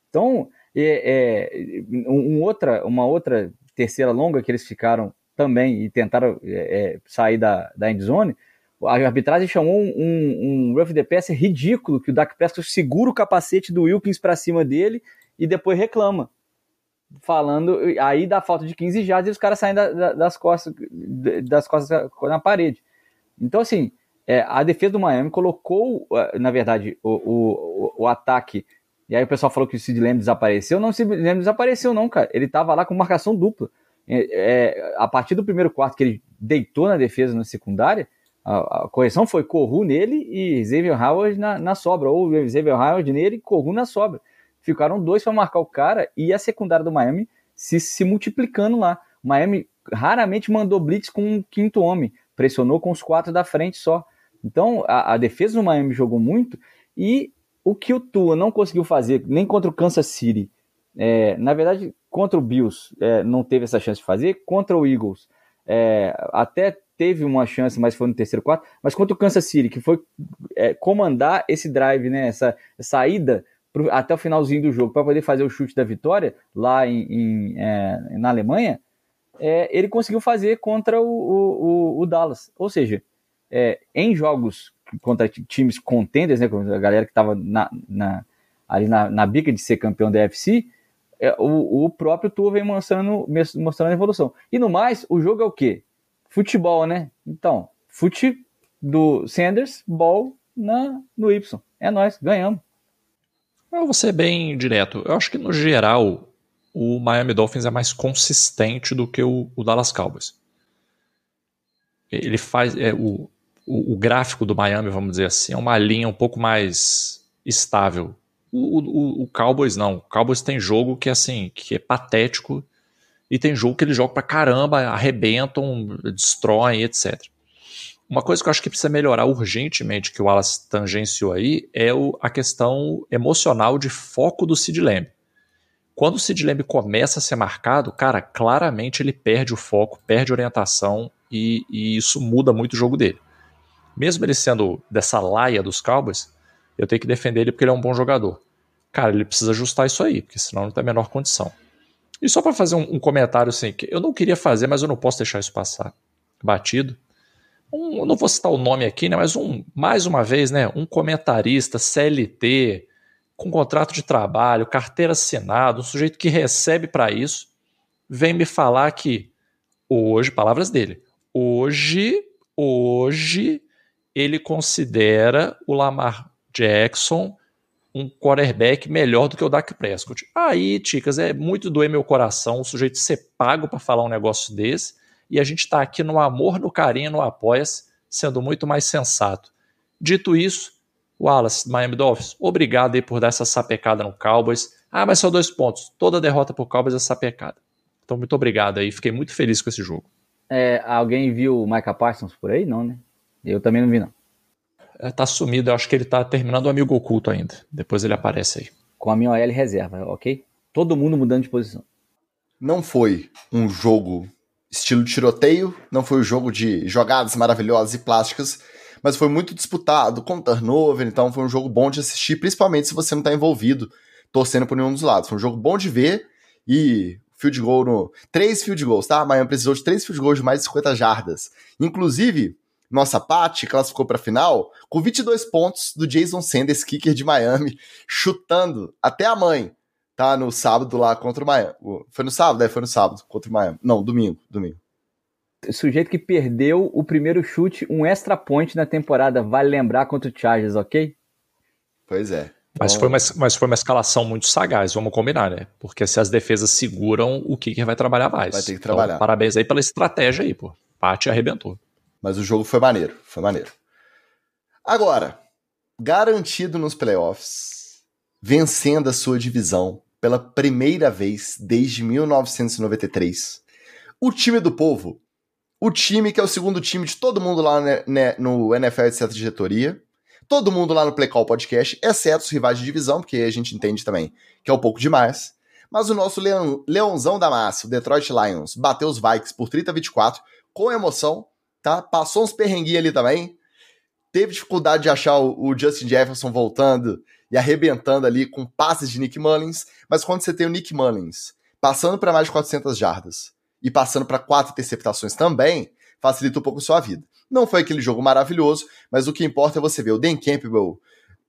Então, é, é, um outra, uma outra terceira longa que eles ficaram também e tentaram é, é sair da, da endzone, a arbitragem chamou um, um, um rough the pass ridículo, que o Dak Prescott segura o capacete do Wilkins para cima dele e depois reclama. Falando, aí dá falta de 15 jardas e os caras saem da, da, das costas das costas na parede. Então, assim, é, a defesa do Miami colocou, na verdade, o, o, o ataque e aí o pessoal falou que o Sid Lamb desapareceu. Não, o Sid Lamb desapareceu, não, cara. Ele tava lá com marcação dupla. É, é, a partir do primeiro quarto que ele deitou na defesa na secundária, a, a correção foi Corru nele e Xavier Howard na, na sobra. Ou Xavier Howard nele e Corru na sobra. Ficaram dois para marcar o cara e a secundária do Miami se, se multiplicando lá. O Miami raramente mandou blitz com um quinto homem. Pressionou com os quatro da frente só. Então a, a defesa do Miami jogou muito e o que o Tua não conseguiu fazer, nem contra o Kansas City, é, na verdade, contra o Bills, é, não teve essa chance de fazer, contra o Eagles, é, até teve uma chance, mas foi no terceiro quarto, mas contra o Kansas City, que foi é, comandar esse drive, né, essa saída até o finalzinho do jogo para poder fazer o chute da vitória lá em, em é, na Alemanha, é, ele conseguiu fazer contra o, o, o Dallas. Ou seja, em jogos contra times contenders, né, a galera que estava na, na, ali na, na bica de ser campeão da UFC, é, o, o próprio Tua vem mostrando, mostrando a evolução. E no mais, o jogo é o quê? Futebol, né? Então, fute do Sanders, ball na, no Y. É nós, ganhamos. Eu vou ser bem direto. Eu acho que, no geral, o Miami Dolphins é mais consistente do que o, o Dallas Cowboys. Ele faz. É, o, o, o, gráfico do Miami, vamos dizer assim, é uma linha um pouco mais estável. O, o, o, Cowboys não. O Cowboys tem jogo que é assim, que é patético, e tem jogo que eles jogam pra caramba, arrebentam, destroem, etc. Uma coisa que eu acho que precisa melhorar urgentemente, que o Wallace tangenciou aí, é a questão emocional de foco do Sid Lamb. Quando o Sid Lamb começa a ser marcado, cara, claramente ele perde o foco, perde orientação e, e isso muda muito o jogo dele. Mesmo ele sendo dessa laia dos Cowboys, eu tenho que defender ele porque ele é um bom jogador. Cara, ele precisa ajustar isso aí, porque senão não tem a menor condição. E só para fazer um, um, comentário assim, que eu não queria fazer, mas eu não posso deixar isso passar batido um, não vou citar o nome aqui, né, mas um, mais uma vez, né, um comentarista CLT, com contrato de trabalho, carteira assinada, um sujeito que recebe para isso, vem me falar que hoje, palavras dele, hoje, hoje ele considera o Lamar Jackson um quarterback melhor do que o Dak Prescott. Aí, Ticas, é muito doer meu coração o sujeito ser pago para falar um negócio desse e a gente está aqui no amor, no carinho, no apoia-se, sendo muito mais sensato. Dito isso, Wallace, Miami Dolphins, obrigado aí por dar essa sapecada no Cowboys. Ah, mas só dois pontos. Toda derrota pro Cowboys é sapecada. Então, muito obrigado aí. Fiquei muito feliz com esse jogo. É, alguém viu o Micah Parsons por aí? Não, né? Eu também não vi, não. É, tá sumido. Eu acho que ele tá terminando o amigo oculto ainda. Depois ele aparece aí. Com a minha OL reserva, ok? Todo mundo mudando de posição. Não foi um jogo estilo tiroteio, não foi um jogo de jogadas maravilhosas e plásticas, mas foi muito disputado, com turnover, então foi um jogo bom de assistir, principalmente se você não está envolvido torcendo por nenhum dos lados. Foi um jogo bom de ver e field goal no. Três field goals, tá? Miami precisou de três field goals de mais de 50 jardas. Inclusive, nossa Paty classificou para a final com 22 pontos do Jason Sanders, kicker de Miami, chutando até a mãe tá no sábado lá contra o Miami. Foi no sábado? É, foi no sábado contra o Miami. Não, domingo, domingo. O sujeito que perdeu o primeiro chute, um extra point na temporada, vale lembrar contra o Chargers, ok? Pois é. Mas, foi uma, mas foi uma escalação muito sagaz, vamos combinar, né? Porque se as defesas seguram, o kicker vai trabalhar mais. Vai ter que trabalhar. Então, parabéns aí pela estratégia aí, pô. Pate arrebentou. Mas o jogo foi maneiro, foi maneiro. Agora, garantido nos playoffs, vencendo a sua divisão, pela primeira vez desde 1993. O time do povo, o time que é o segundo time de todo mundo lá no NFL, etc. diretoria, todo mundo lá no Play Call Podcast, exceto os rivais de divisão, porque a gente entende também que é um pouco demais. Mas o nosso leão, leãozão da massa, o Detroit Lions, bateu os Vikings por 30 a 24, com emoção, tá? Passou uns perrenguinhos ali também. Teve dificuldade de achar o, Justin Jefferson voltando e arrebentando ali com passes de Nick Mullins, mas quando você tem o Nick Mullins passando para mais de 400 jardas e passando para quatro interceptações também, facilita um pouco a sua vida. Não foi aquele jogo maravilhoso, mas o que importa é você ver o Dan Campbell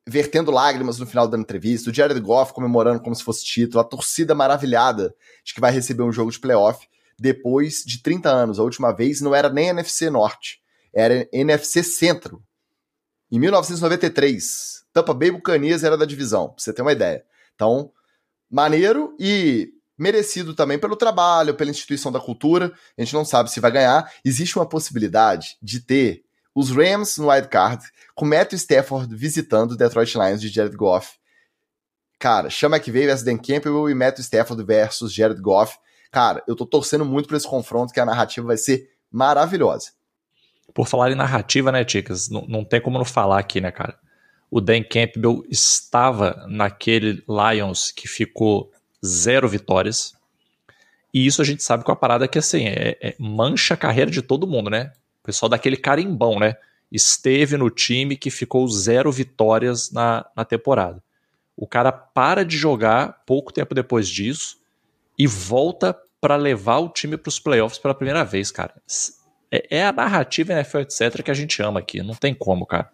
vertendo lágrimas no final da entrevista, o Jared Goff comemorando como se fosse título, a torcida maravilhada de que vai receber um jogo de playoff depois de 30 anos. A última vez não era nem NFC Norte, era NFC Centro. Em 1993, Tampa Bay Buccaneers era da divisão, pra você ter uma ideia. Então, maneiro e merecido também pelo trabalho, pela instituição da cultura. A gente não sabe se vai ganhar. Existe uma possibilidade de ter os Rams no wild card, com Matthew Stafford visitando o Detroit Lions de Jared Goff. Cara, chama que veio versus Dan Campbell e Matthew Stafford versus Jared Goff. Cara, eu tô torcendo muito por esse confronto, que a narrativa vai ser maravilhosa. Por falar em narrativa, né, Ticas? Não, não tem como não falar aqui, né, cara? o Dan Campbell estava naquele Lions que ficou zero vitórias. E isso a gente sabe com a parada que assim, é, é, mancha a carreira de todo mundo, né? O pessoal daquele carimbão, né? Esteve no time que ficou zero vitórias na, na temporada. O cara para de jogar pouco tempo depois disso e volta para levar o time para os playoffs pela primeira vez, cara. É, é a narrativa NFL, etc., que a gente ama aqui. Não tem como, cara.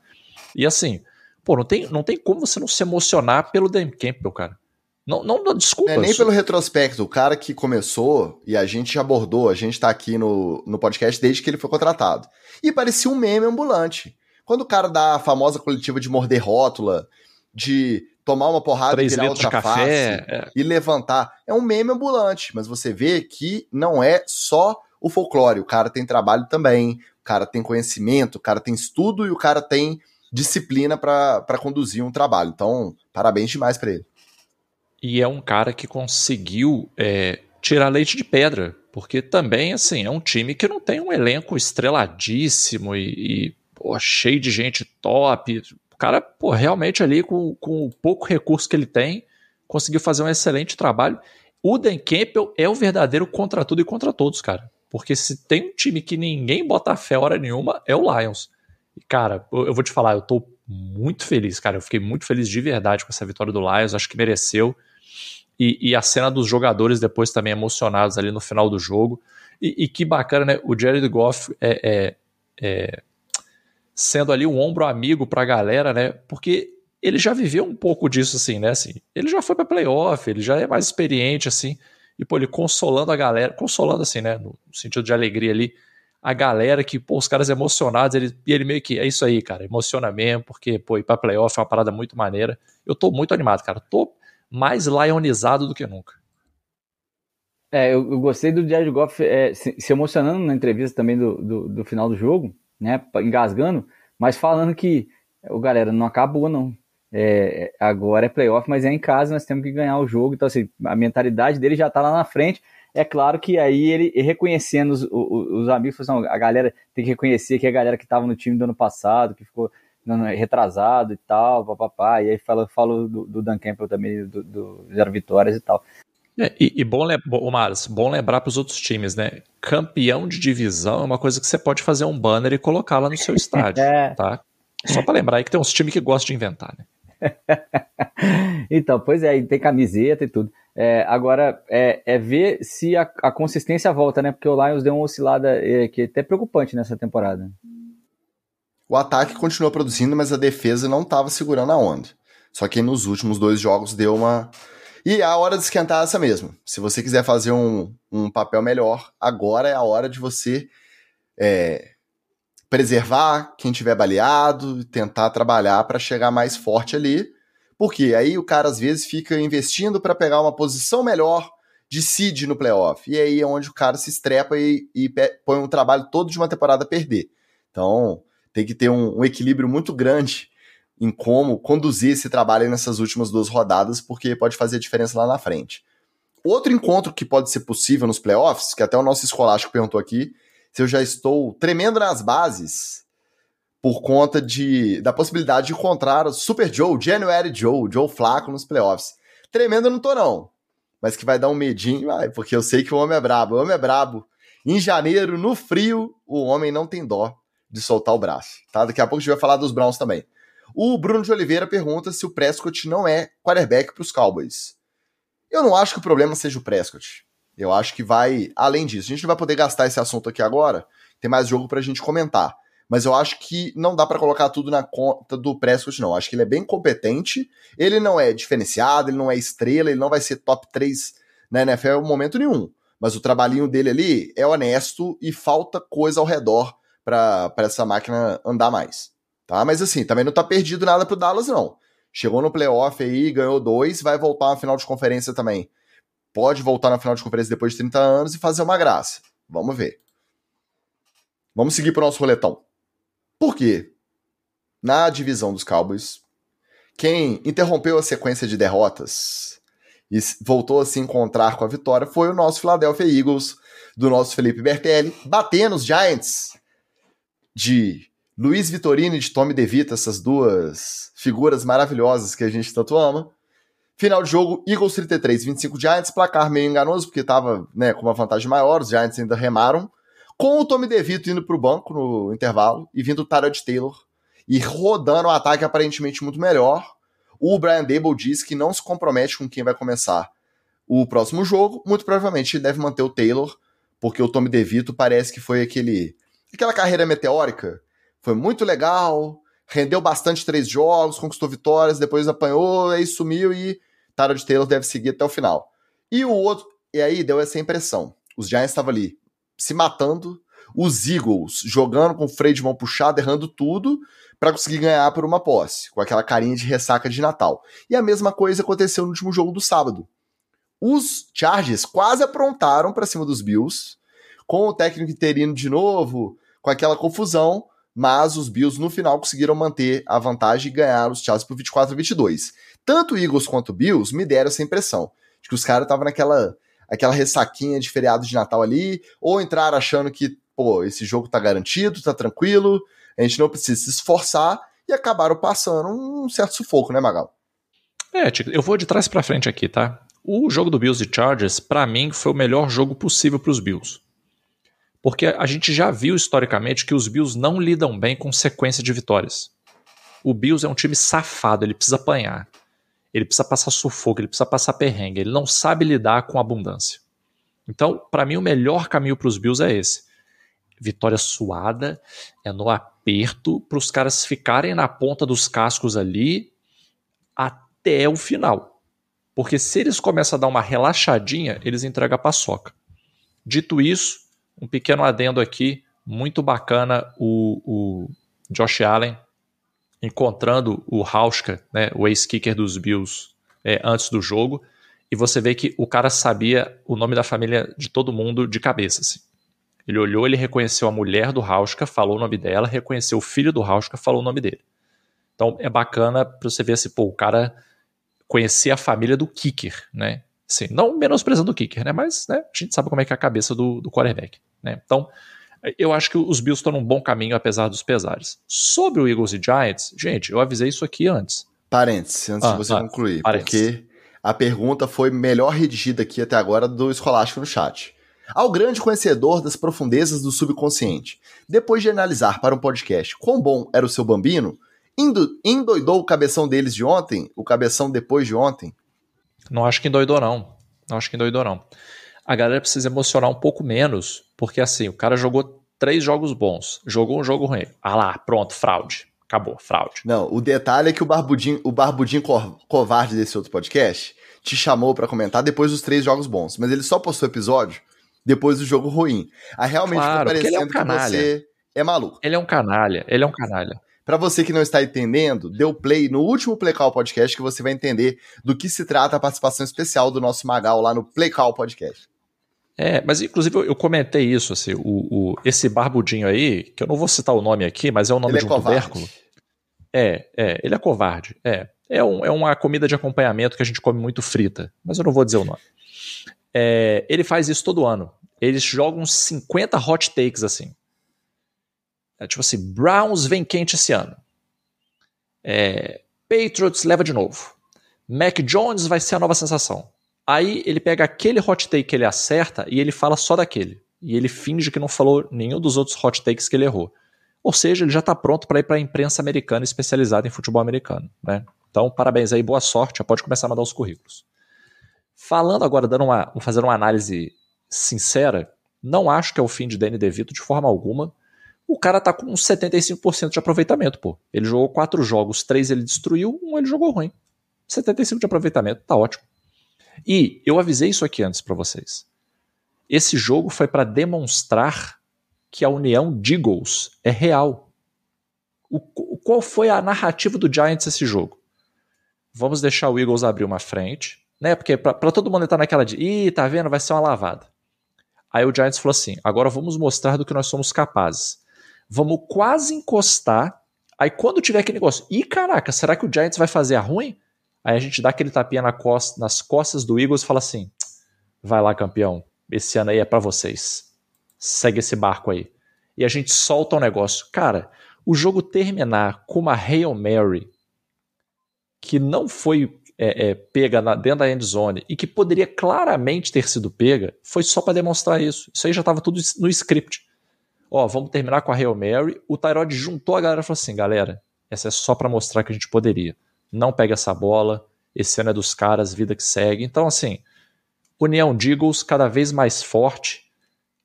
E assim, pô, não tem, não tem como você não se emocionar pelo Dan Campbell, cara. Não, não, não desculpa. Não é nem pelo retrospecto. O cara que começou, e a gente abordou, a gente tá aqui no, no podcast desde que ele foi contratado. E parecia um meme ambulante. Quando o cara dá a famosa coletiva de morder rótula, de tomar uma porrada Três virar outra café, face é. e levantar, é um meme ambulante. Mas você vê que não é só o folclore. O cara tem trabalho também, o cara tem conhecimento, o cara tem estudo e o cara tem disciplina para conduzir um trabalho. Então, parabéns demais para ele. E é um cara que conseguiu é, tirar leite de pedra, porque também assim é um time que não tem um elenco estreladíssimo e, e pô, cheio de gente top. O cara, pô, realmente ali com, com o pouco recurso que ele tem, conseguiu fazer um excelente trabalho. O Dan Campbell é o verdadeiro contra tudo e contra todos, cara. Porque se tem um time que ninguém bota fé hora nenhuma, é o Lions. E, cara, eu vou te falar, eu tô muito feliz, cara. Eu fiquei muito feliz de verdade com essa vitória do Lions, acho que mereceu. E, e a cena dos jogadores depois também emocionados ali no final do jogo. E, e que bacana, né? O Jared Goff é, é, é, sendo ali um ombro amigo pra galera, né? Porque ele já viveu um pouco disso, assim, né? Assim, ele já foi pra playoff, ele já é mais experiente, assim e pô, ele consolando a galera, consolando assim, né, no sentido de alegria ali, a galera que, pô, os caras emocionados, ele, e ele meio que, é isso aí, cara, emociona mesmo, porque, pô, ir pra playoff é uma parada muito maneira. Eu tô muito animado, cara, tô mais lionizado do que nunca. É, eu, eu gostei do Jared Goff é, se, se, emocionando na entrevista também do, do, do, final do jogo, né, engasgando, mas falando que, o galera, não acabou não, é, agora é playoff, mas é em casa, nós temos que ganhar o jogo. Então, assim, a mentalidade dele já está lá na frente. É claro que aí ele reconhecendo os, os, os amigos, assim, a galera tem que reconhecer que é a galera que estava no time do ano passado, que ficou retrasado e tal, papapá. E aí fala, fala do, do Dan Campbell também, do, do Zero Vitórias e tal. É, e, e, bom, bom, bom lembrar para os outros times, né? Campeão de divisão é uma coisa que você pode fazer um banner e colocar lá no seu estádio, é. tá? Só para lembrar aí que tem uns times que gostam de inventar, né? então, pois é, tem camiseta e tudo. É, agora, é, é, ver se a, a, consistência volta, né? Porque o Lions deu uma oscilada é, que é até preocupante nessa temporada. O ataque continuou produzindo, mas a defesa não estava segurando a onda. Só que nos últimos dois jogos deu uma. E é a hora de esquentar essa mesmo. Se você quiser fazer um, um papel melhor, agora é a hora de você é, preservar quem tiver baleado, tentar trabalhar para chegar mais forte ali. Porque aí o cara às vezes fica investindo para pegar uma posição melhor de seed no playoff. E aí é onde o cara se estrepa e, e põe um trabalho todo de uma temporada a perder. Então tem que ter um, um equilíbrio muito grande em como conduzir esse trabalho nessas últimas duas rodadas, porque pode fazer diferença lá na frente. Outro encontro que pode ser possível nos playoffs, que até o nosso escolástico perguntou aqui, se eu já estou tremendo nas bases por conta de, da possibilidade de encontrar o Super Joe, January Joe, Joe Flaco nos playoffs. Tremendo eu não tô não, mas que vai dar um medinho, vai, porque eu sei que o homem é brabo, o homem é brabo. Em janeiro, no frio, o homem não tem dó de soltar o braço, tá? Daqui a pouco a gente vai falar dos Browns também. O Bruno de Oliveira pergunta se o Prescott não é quarterback para os Cowboys. Eu não acho que o problema seja o Prescott. Eu acho que vai além disso. A gente não vai poder gastar esse assunto aqui agora, tem mais jogo pra gente comentar. Mas eu acho que não dá para colocar tudo na conta do Prescott, não. Acho que ele é bem competente, ele não é diferenciado, ele não é estrela, ele não vai ser top 3 na NFL em momento nenhum. Mas o trabalhinho dele ali é honesto e falta coisa ao redor para essa máquina andar mais. Tá? Mas assim, também não tá perdido nada pro Dallas, não. Chegou no playoff aí, ganhou dois, vai voltar uma final de conferência também pode voltar na final de conferência depois de 30 anos e fazer uma graça. Vamos ver. Vamos seguir para o nosso roletão. Por quê? Na divisão dos Cowboys, quem interrompeu a sequência de derrotas e voltou a se encontrar com a vitória foi o nosso Philadelphia Eagles, do nosso Felipe Bertelli, batendo os Giants de Luiz Vitorino e de Tommy DeVito, essas duas figuras maravilhosas que a gente tanto ama. Final de jogo, Eagles 33, 25 Giants, placar meio enganoso, porque estava né, com uma vantagem maior, os Giants ainda remaram, com o Tommy DeVito indo para o banco no intervalo, e vindo o Tyrod Taylor, e rodando o ataque aparentemente muito melhor. o Brian Dable diz que não se compromete com quem vai começar o próximo jogo. Muito provavelmente ele deve manter o Taylor, porque o Tommy DeVito parece que foi aquele aquela carreira meteórica. Foi muito legal, rendeu bastante três jogos, conquistou vitórias, depois apanhou, aí sumiu e Tyrod Taylor deve seguir até o final. E o outro, e aí deu essa impressão. Os Giants estavam ali se matando, os Eagles jogando com o freio de mão puxado, errando tudo, para conseguir ganhar por uma posse, com aquela carinha de ressaca de Natal. E a mesma coisa aconteceu no último jogo do sábado. Os Chargers quase aprontaram para cima dos Bills, com o técnico interino de novo, com aquela confusão, mas os Bills no final conseguiram manter a vantagem e ganhar os Chargers por 24 a 22. Tanto Eagles quanto Bills me deram essa impressão de que os caras estavam naquela aquela ressaquinha de feriado de Natal ali, ou entraram achando que, pô, esse jogo tá garantido, tá tranquilo, a gente não precisa se esforçar, e acabaram passando um certo sufoco, né, Magal? É, eu vou de trás para frente aqui, tá? O jogo do Bills e Chargers, para mim, foi o melhor jogo possível para os Bills. Porque a gente já viu historicamente que os Bills não lidam bem com sequência de vitórias. O Bills é um time safado, ele precisa apanhar. Ele precisa passar sufoco, ele precisa passar perrengue, ele não sabe lidar com abundância. Então, para mim, o melhor caminho para os Bills é esse. Vitória suada, é no aperto, para os caras ficarem na ponta dos cascos ali até o final. Porque se eles começam a dar uma relaxadinha, eles entregam a paçoca. Dito isso, um pequeno adendo aqui, muito bacana o, o Josh Allen encontrando o Hauschka, né, o ex-kicker dos Bills, é, antes do jogo, e você vê que o cara sabia o nome da família de todo mundo de cabeça. Assim. Ele olhou, ele reconheceu a mulher do Hauschka, falou o nome dela, reconheceu o filho do Hauschka, falou o nome dele. Então é bacana para você ver assim, pô, o cara conhecia a família do kicker, né? Assim, não menosprezando o kicker, né? Mas né, a gente sabe como é que é a cabeça do, do quarterback. Né? Então, eu acho que os Bills estão num bom caminho, apesar dos pesares. Sobre o Eagles e Giants, gente, eu avisei isso aqui antes. Parênteses, antes ah, de você ah, concluir, porque a pergunta foi melhor redigida aqui até agora do Escolástico no chat. Ao grande conhecedor das profundezas do subconsciente, depois de analisar para um podcast quão bom era o seu bambino, endoidou o cabeção deles de ontem, o cabeção depois de ontem, não acho que endoidou, não. Não acho que endoidou, não. A galera precisa emocionar um pouco menos, porque assim, o cara jogou três jogos bons, jogou um jogo ruim. Ah lá, pronto, fraude. Acabou, fraude. Não, o detalhe é que o Barbudinho, o Barbudinho co covarde desse outro podcast te chamou para comentar depois dos três jogos bons, mas ele só postou episódio depois do jogo ruim. Aí realmente claro, parecendo é um que você é maluco. Ele é um canalha, ele é um canalha. Para você que não está entendendo, dê o play no último Playcall Podcast que você vai entender do que se trata a participação especial do nosso Magal lá no Playcall Podcast. É, mas inclusive eu, comentei isso, assim, o, o, esse barbudinho aí, que eu não vou citar o nome aqui, mas é o nome ele de é um tubérculo. É, é, ele é covarde, é. É, um, é uma comida de acompanhamento que a gente come muito frita, mas eu não vou dizer o nome. É, ele faz isso todo ano. Eles jogam 50 hot takes assim. É, tipo assim, Browns vem quente esse ano. É, Patriots leva de novo. Mac Jones vai ser a nova sensação. Aí ele pega aquele hot take que ele acerta e ele fala só daquele. E ele finge que não falou nenhum dos outros hot takes que ele errou. Ou seja, ele já está pronto para ir para a imprensa americana especializada em futebol americano. Né? Então, parabéns aí, boa sorte, já pode começar a mandar os currículos. Falando agora, dando uma, fazendo uma análise sincera, não acho que é o fim de Danny DeVito de forma alguma o cara tá com 75% de aproveitamento, pô. Ele jogou quatro jogos, três ele destruiu, um ele jogou ruim. 75% de aproveitamento, tá ótimo. E eu avisei isso aqui antes para vocês. Esse jogo foi para demonstrar que a união de Eagles é real. O, qual foi a narrativa do Giants esse jogo? Vamos deixar o Eagles abrir uma frente, né? Porque para todo mundo estar naquela de, ih, tá vendo, vai ser uma lavada. Aí o Giants falou assim: agora vamos mostrar do que nós somos capazes vamos quase encostar. Aí quando tiver aquele negócio, ih caraca, será que o Giants vai fazer a ruim? Aí a gente dá aquele tapinha na costa, nas costas do Eagles e fala assim: vai lá, campeão, esse ano aí é para vocês. Segue esse barco aí. E a gente solta o um negócio. Cara, o jogo terminar com uma Hail Mary que não foi é, é, pega na, dentro da end zone e que poderia claramente ter sido pega, foi só para demonstrar isso. Isso aí já estava tudo no script ó, vamos terminar com a Hail Mary. O Tyrod juntou a galera e falou assim, galera, essa é só para mostrar que a gente poderia. não pega essa bola, esse ano é dos caras, vida que segue. Então, assim, União de Eagles cada vez mais forte,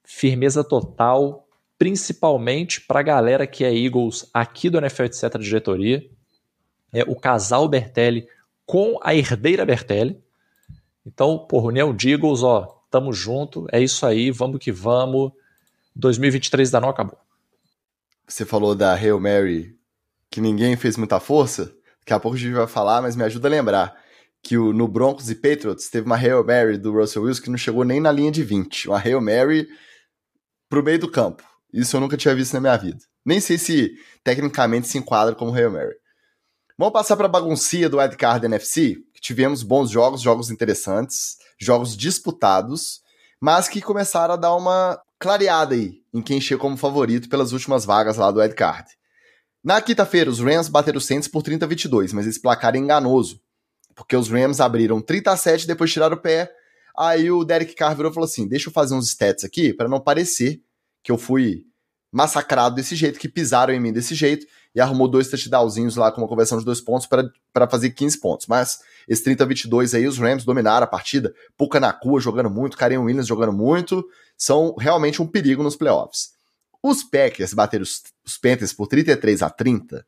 firmeza total, principalmente para a galera que é Eagles aqui do NFL, etc., diretoria. É o casal Bertelli com a herdeira Bertelli. Então, por União de Eagles, ó, tamo junto, é isso aí, vamos que vamos. 2023 da não acabou. Você falou da Hail Mary que ninguém fez muita força. Daqui a pouco a gente vai falar, mas me ajuda a lembrar que o, no Broncos e Patriots teve uma Hail Mary do Russell Wilson que não chegou nem na linha de 20. Uma Hail Mary pro meio do campo. Isso eu nunca tinha visto na minha vida. Nem sei se tecnicamente se enquadra como Hail Mary. Vamos passar para a baguncia do wildcard NFC, que tivemos bons jogos, jogos interessantes, jogos disputados, mas que começaram a dar uma clareada aí em quem chega como favorito pelas últimas vagas lá do wildcard. Na quinta-feira, os Rams bateram o Saints por 30 a 22, mas esse placar é enganoso porque os Rams abriram 37 depois tiraram o pé. Aí o Derek Carr virou e falou assim: deixa eu fazer uns stats aqui para não parecer que eu fui massacrado desse jeito, que pisaram em mim desse jeito, e arrumou dois touchdownzinhos lá com uma conversão de dois pontos para fazer 15 pontos. Mas esse 30-22 aí, os Rams dominaram a partida, Puka na cua jogando muito, Karen Williams jogando muito, são realmente um perigo nos playoffs. Os Packers bateram os, os Panthers por 33 a 30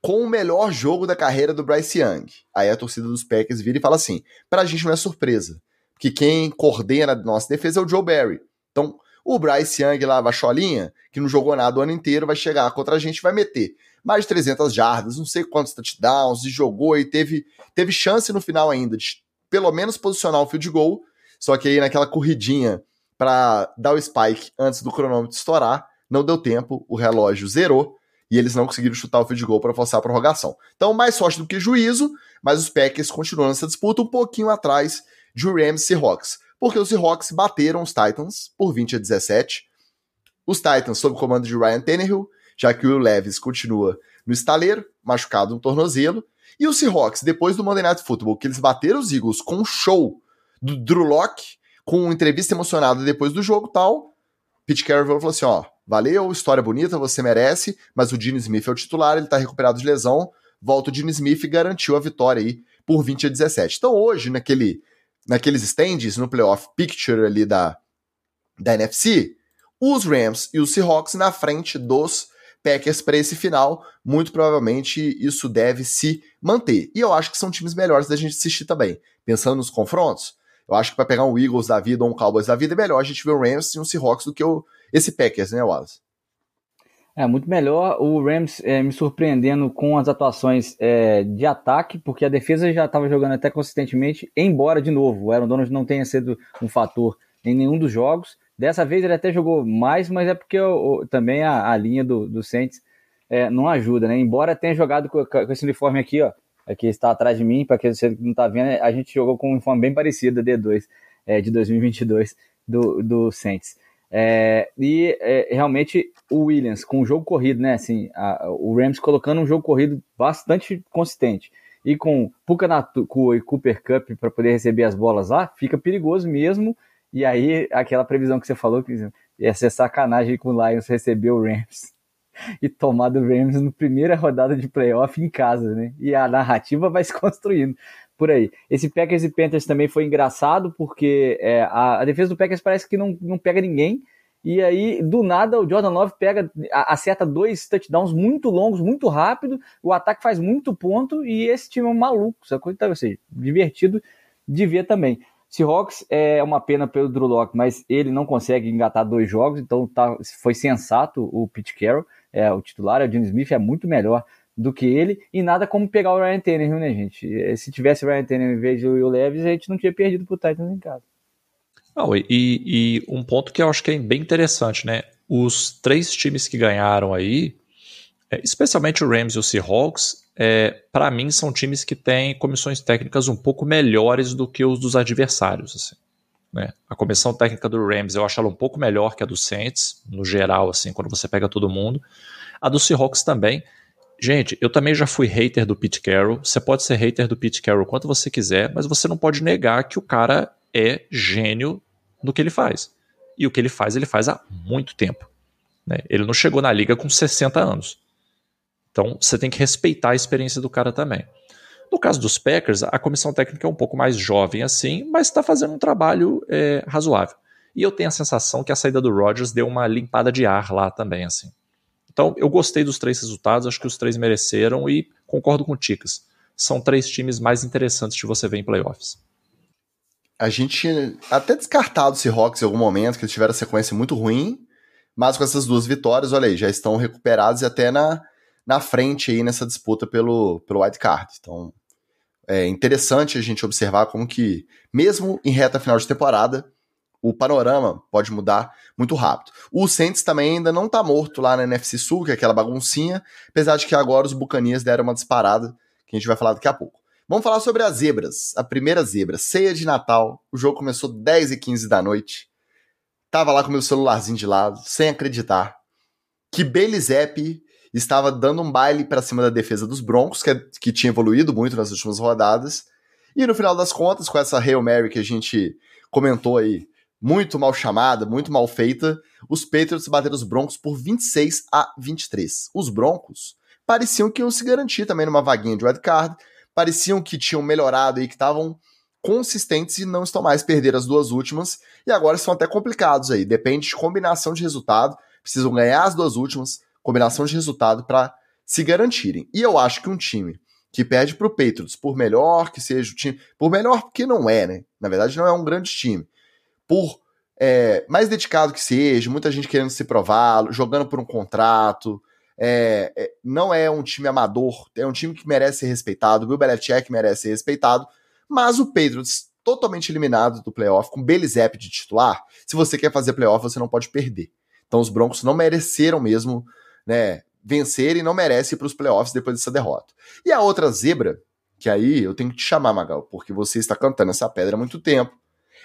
com o melhor jogo da carreira do Bryce Young. Aí a torcida dos Packers vira e fala assim: pra gente não é surpresa, porque quem coordena a nossa defesa é o Joe Barry. Então, o Bryce Young lá, Vacholinha, que não jogou nada o ano inteiro, vai chegar contra a gente vai meter mais de 300 jardas, não sei quantos touchdowns, e jogou e teve, teve chance no final ainda de pelo menos posicionar o field goal, só que aí naquela corridinha para dar o spike antes do cronômetro estourar, não deu tempo, o relógio zerou, e eles não conseguiram chutar o field goal para forçar a prorrogação. Então, mais sorte do que juízo, mas os Packers continuam nessa disputa um pouquinho atrás de Rams e Seahawks, porque os Seahawks bateram os Titans por 20 a 17. Os Titans sob o comando de Ryan Tannehill, já que o Will Levis continua no estaleiro, machucado no tornozelo, e os Seahawks, depois do Monday Night Football, que eles bateram os Eagles com um show do Drew Locke, com uma entrevista emocionada depois do jogo tal, Pete Carroll falou assim, ó, valeu, história bonita, você merece, mas o Gene Smith é o titular, ele tá recuperado de lesão, volta o Gene Smith e garantiu a vitória aí por 20 a 17. Então hoje, naquele, naqueles stands, no playoff picture ali da, da NFC, os Rams e os Seahawks na frente dos Packers para esse final, muito provavelmente isso deve se manter. E eu acho que são times melhores da gente assistir também. Pensando nos confrontos, eu acho que para pegar um Eagles da vida ou um Cowboys da vida é melhor a gente ver o Rams e um Seahawks do que o, esse Packers, né, Wallace? É muito melhor o Rams é, me surpreendendo com as atuações é, de ataque, porque a defesa já estava jogando até consistentemente, embora, de novo, o Aaron Donald não tenha sido um fator em nenhum dos jogos. Dessa vez ele até jogou mais, mas é porque o, o, também a, a, linha do, do Saints é, não ajuda, né? Embora tenha jogado com, com, esse uniforme aqui, ó, aqui está atrás de mim, para quem você não está vendo, a gente jogou com um uniforme bem parecido, D2, é, de 2022 do, do Saints. É, e é, realmente o Williams com o jogo corrido, né? Assim, a, o Rams colocando um jogo corrido bastante consistente e com Puka Natu e Cooper Cup para poder receber as bolas lá, fica perigoso mesmo. E aí, aquela previsão que você falou que ia ser sacanagem com o Lions receber o Rams e tomar do Rams na primeira rodada de playoff em casa, né? E a narrativa vai se construindo por aí. Esse Packers e Panthers também foi engraçado, porque é, a, a, defesa do Packers parece que não, não pega ninguém. E aí, do nada, o Jordan Love pega, acerta dois touchdowns muito longos, muito rápido. O ataque faz muito ponto e esse time é um maluco, sacou? Então, ou seja, divertido de ver também. Seahawks é uma pena pelo Drew Locke, mas ele não consegue engatar dois jogos, então tá, foi sensato o Pete Carroll, é, o titular, o Jimmy Smith é muito melhor do que ele, e nada como pegar o Ryan Tannehill, né, gente? Se tivesse o Ryan Tannehill em vez do Will Levis, a gente não tinha perdido pro Titans em casa. Não, e, e, um ponto que eu acho que é bem interessante, né? Os três times que ganharam aí, é, especialmente o Rams e o Seahawks, é, para mim são times que têm comissões técnicas um pouco melhores do que os dos adversários. Assim, né? A comissão técnica do Rams eu acho ela um pouco melhor que a do Saints, no geral, assim, quando você pega todo mundo. A do Seahawks também. Gente, eu também já fui hater do Pete Carroll. Você pode ser hater do Pete Carroll quanto você quiser, mas você não pode negar que o cara é gênio no que ele faz. E o que ele faz, ele faz há muito tempo. Né? Ele não chegou na liga com 60 anos. Então você tem que respeitar a experiência do cara também. No caso dos Packers, a comissão técnica é um pouco mais jovem assim, mas está fazendo um trabalho é, razoável. E eu tenho a sensação que a saída do Rodgers deu uma limpada de ar lá também, assim. Então, eu gostei dos três resultados, acho que os três mereceram e concordo com o Ticas. São três times mais interessantes de você ver em playoffs. A gente até descartado o Seahawks em algum momento, que eles tiveram sequência muito ruim, mas com essas duas vitórias, olha aí, já estão recuperados e até na, na frente aí nessa disputa pelo, pelo wild card. Então, é interessante a gente observar como que, mesmo em reta final de temporada, o panorama pode mudar muito rápido. O Saints também ainda não tá morto lá na NFC Sul, que é aquela baguncinha, apesar de que agora os Bucanias deram uma disparada, que a gente vai falar daqui a pouco. Vamos falar sobre as zebras. A primeira zebra, ceia de Natal. O jogo começou 10 e 15 da noite. Tava lá com meu celularzinho de lado, sem acreditar, que Belizep estava dando um baile para cima da defesa dos Broncos, que, é, que tinha evoluído muito nas últimas rodadas. E no final das contas, com essa Hail Mary que a gente comentou aí, muito mal chamada, muito mal feita, os Patriots bateram os Broncos por 26 a 23. Os Broncos pareciam que iam se garantir também numa vaguinha de wildcard, pareciam que tinham melhorado e que estavam consistentes e não estão mais perder as duas últimas, e agora estão até complicados aí, depende de combinação de resultado, precisam ganhar as duas últimas, combinação de resultado para se garantirem. E eu acho que um time que perde para o Patriots, por melhor que seja o time, por melhor que não é, né? Na verdade não é um grande time. Por é, mais dedicado que seja, muita gente querendo se provar, jogando por um contrato, é, é, não é um time amador, é um time que merece ser respeitado, o Bill Belichick merece ser respeitado, mas o Patriots, totalmente eliminado do playoff, com Belizep de titular, se você quer fazer playoff, você não pode perder. Então os Broncos não mereceram mesmo né, vencer e não merecem para os playoffs depois dessa derrota. E a outra zebra, que aí eu tenho que te chamar, Magal, porque você está cantando essa pedra há muito tempo.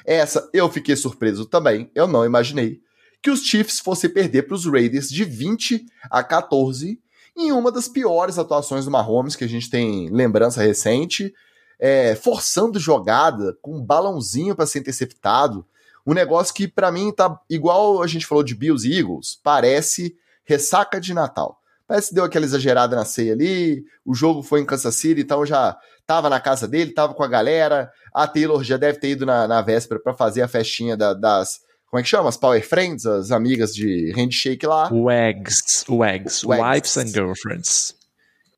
Essa eu fiquei surpreso também, eu não imaginei que os Chiefs fossem perder para os Raiders de 20 a 14 em uma das piores atuações do Mahomes que a gente tem lembrança recente é, forçando jogada com um balãozinho para ser interceptado. Um negócio que para mim tá igual a gente falou de Bills e Eagles, parece ressaca de Natal. Parece que deu aquela exagerada na ceia ali, o jogo foi em Kansas City, então já tava na casa dele, tava com a galera, a Taylor já deve ter ido na, na véspera para fazer a festinha da, das, como é que chama? As Power Friends, as amigas de handshake lá. Wags, wags, wives and girlfriends.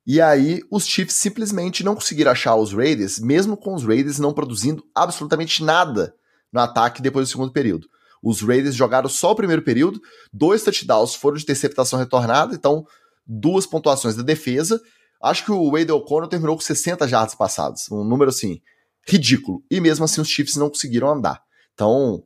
E aí os Chiefs simplesmente não conseguiram achar os Raiders, mesmo com os Raiders não produzindo absolutamente nada no ataque depois do segundo período. Os Raiders jogaram só o primeiro período, dois touchdowns foram de interceptação retornada, então duas pontuações da defesa. Acho que o Wade O'Connor terminou com 60 jardas passadas, um número assim ridículo. E mesmo assim os Chiefs não conseguiram andar. Então,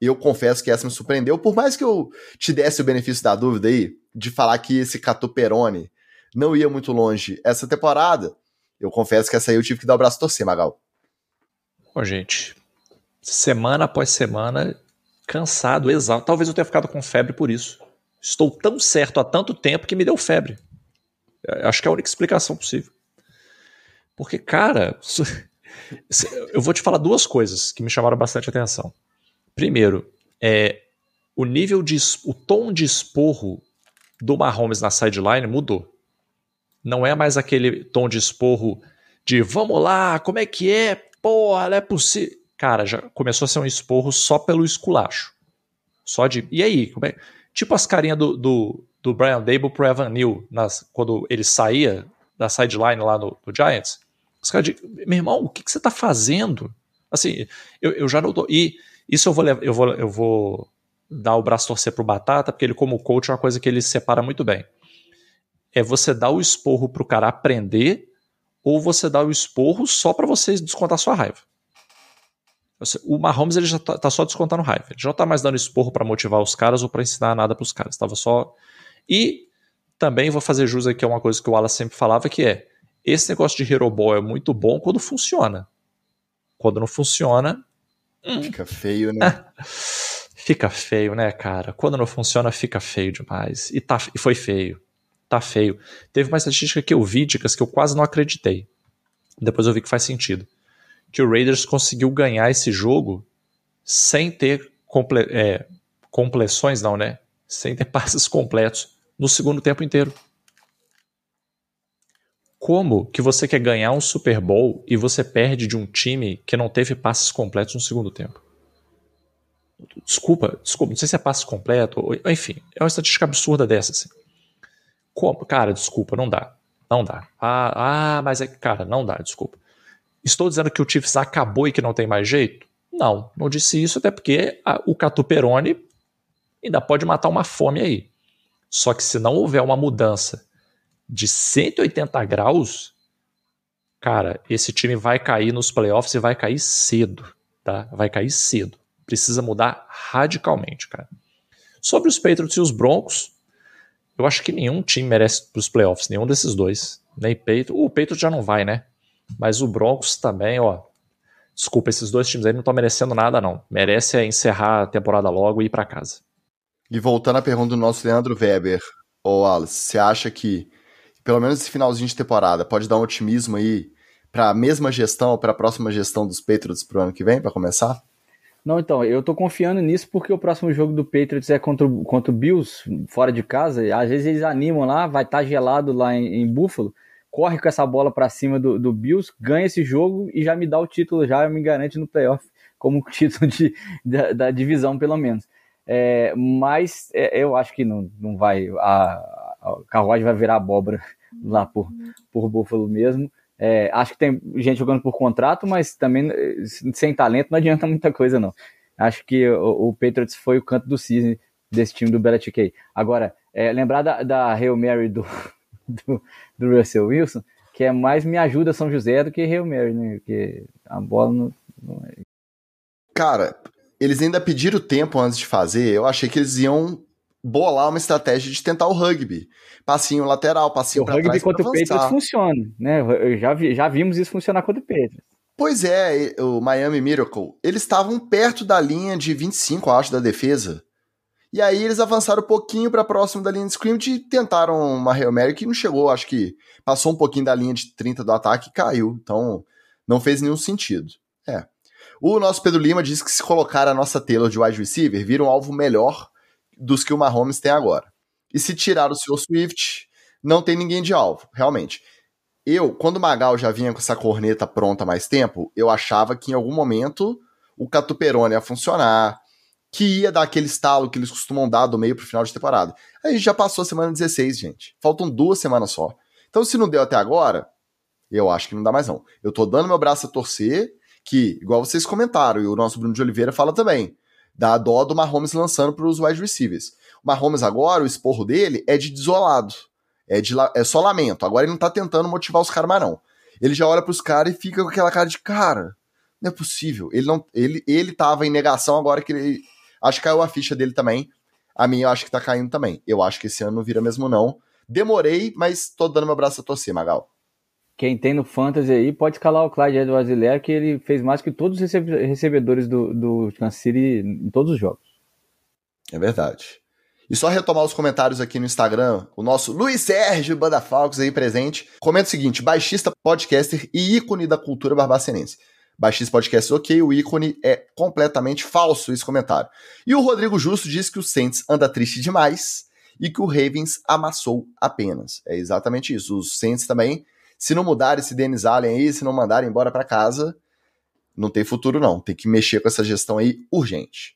eu confesso que essa me surpreendeu, por mais que eu te desse o benefício da dúvida aí de falar que esse Catuperone não ia muito longe essa temporada, eu confesso que essa aí eu tive que dar o braço torcer, Magal. Bom, gente, semana após semana, cansado, exausto. Talvez eu tenha ficado com febre por isso. Estou tão certo há tanto tempo que me deu febre. Acho que é a única explicação possível. Porque, cara, eu vou te falar duas coisas que me chamaram bastante atenção. Primeiro, é o nível de o tom de esporro do Mahomes na sideline mudou. Não é mais aquele tom de esporro de vamos lá, como é que é? Porra, não é possível. Cara, já começou a ser um esporro só pelo esculacho. Só de. E aí? É? Tipo as carinhas do, do, do Brian Dable pro Evan Neal nas, quando ele saía da sideline lá no, no Giants. Os caras de, meu irmão, o que, que você tá fazendo? Assim, eu, eu já não tô. E isso eu vou, eu vou, eu vou dar o braço torcer pro Batata, porque ele, como coach, é uma coisa que ele separa muito bem é você dar o esporro pro cara aprender ou você dá o esporro só para você descontar sua raiva. O Mahomes ele já tá, tá, só descontando raiva. Ele já não tá mais dando esporro para motivar os caras ou para ensinar nada para os caras. Tava só. E também vou fazer jus aqui a uma coisa que o Wallace sempre falava, que é esse negócio de Hero Ball é muito bom quando funciona. Quando não funciona. Hum. Fica feio, né? fica feio, né, cara? Quando não funciona, fica feio demais. E, tá, e foi feio tá feio. Teve uma estatística que eu vi, dicas que eu quase não acreditei. Depois eu vi que faz sentido. Que o Raiders conseguiu ganhar esse jogo sem ter comple é, compleções, não, né? Sem ter passes completos no segundo tempo inteiro. Como que você quer ganhar um Super Bowl e você perde de um time que não teve passes completos no segundo tempo? Desculpa, desculpa, não sei se é passe completo, ou, enfim, é uma estatística absurda dessa, assim. Como? Cara, desculpa, não dá. Não dá. Ah, ah, mas é que, cara, não dá, desculpa. Estou dizendo que o Chiefs acabou e que não tem mais jeito? Não, não disse isso, até porque a, o Catuperone ainda pode matar uma fome aí. Só que se não houver uma mudança de 180 graus, cara, esse time vai cair nos playoffs e vai cair cedo, tá? Vai cair cedo. Precisa mudar radicalmente, cara. Sobre os Patriots e os Broncos, eu acho que nenhum time merece os playoffs, nenhum desses dois. Nem Patriots. O Patriots já não vai, né? Mas o Broncos também, ó. Desculpa, esses dois times aí não estão merecendo nada, não. Merece é encerrar a temporada logo e ir para casa. E voltando à pergunta do nosso Leandro Weber, ô Alice, você acha que pelo menos esse finalzinho de temporada pode dar um otimismo aí para a mesma gestão, para a próxima gestão dos Patriots pro ano que vem, para começar? Não, então, eu tô confiando nisso porque o próximo jogo do Patriots é contra, o, contra o Bills, fora de casa. Às vezes eles animam lá, vai estar tá gelado lá em, em, Buffalo, corre com essa bola para cima do, do, Bills, ganha esse jogo e já me dá o título, já me garante no playoff como título de, da, da divisão, pelo menos. É, mas é, eu acho que não, não vai. A, a carruagem vai virar abóbora lá por, por Buffalo mesmo. É, acho que tem gente jogando por contrato, mas também sem talento não adianta muita coisa, não. Acho que o, o Patriots foi o canto do cisne desse time do Belichick. Agora, é, lembrar da, da Hail Mary do, do, do, Russell Wilson, que é mais me ajuda São José do que Hail Mary, né? Porque a bola não, não é... Cara, eles ainda pediram tempo antes de fazer. Eu achei que eles iam bolar uma estratégia de tentar o rugby. Passinho lateral, passinho para trás. O rugby contra o Patriots funciona, né? Eu já, vi, já vimos isso funcionar contra o Patriots. Pois é, o Miami Miracle, eles estavam perto da linha de 25, acho, da defesa. E aí eles avançaram um pouquinho para próximo da linha de scrimmage e tentaram uma Hail Mary que não chegou, acho que passou um pouquinho da linha de 30 do ataque e caiu. Então não fez nenhum sentido. É. O nosso Pedro Lima disse que se colocar a nossa Taylor de wide receiver, vira um alvo melhor dos que o Mahomes tem agora. E se tirar o seu Swift, não tem ninguém de alvo, realmente. Eu, quando o Magal já vinha com essa corneta pronta há mais tempo, eu achava que em algum momento o Catuperone ia funcionar, que ia dar aquele estalo que eles costumam dar do meio pro final de temporada. Aí já passou a semana 16, gente. Faltam duas semanas só. Então, se não deu até agora, eu acho que não dá mais não. Eu tô dando meu braço a torcer, que, igual vocês comentaram, e o nosso Bruno de Oliveira fala também, dá dó do Mahomes lançando para os wide receivers. O Mahomes agora, o esporro dele é de desolado. É, de, é só lamento. Agora ele não tá tentando motivar os caras mais não. Ele já olha pros caras e fica com aquela cara de cara, não é possível. Ele não ele ele tava em negação agora que ele acho que caiu a ficha dele também. A minha eu acho que tá caindo também. Eu acho que esse ano não vira mesmo não. Demorei, mas tô dando meu braço a torcer, Magal quem tem no Fantasy aí pode escalar o Clyde Edwards Hilaire, que ele fez mais que todos os recebedores do, do Kansas City em todos os jogos. É verdade. E só retomar os comentários aqui no Instagram, o nosso Luiz Sérgio Banda Falcos aí presente. Comenta o seguinte: baixista, podcaster e ícone da cultura barbacenense. Baixista podcast ok, o ícone é completamente falso esse comentário. E o Rodrigo Justo diz que o Saints anda triste demais e que o Ravens amassou apenas. É exatamente isso. Os Saints também se não mudar esse Dennis Allen aí, se não mandarem embora para casa, não tem futuro não. Tem que mexer com essa gestão aí urgente.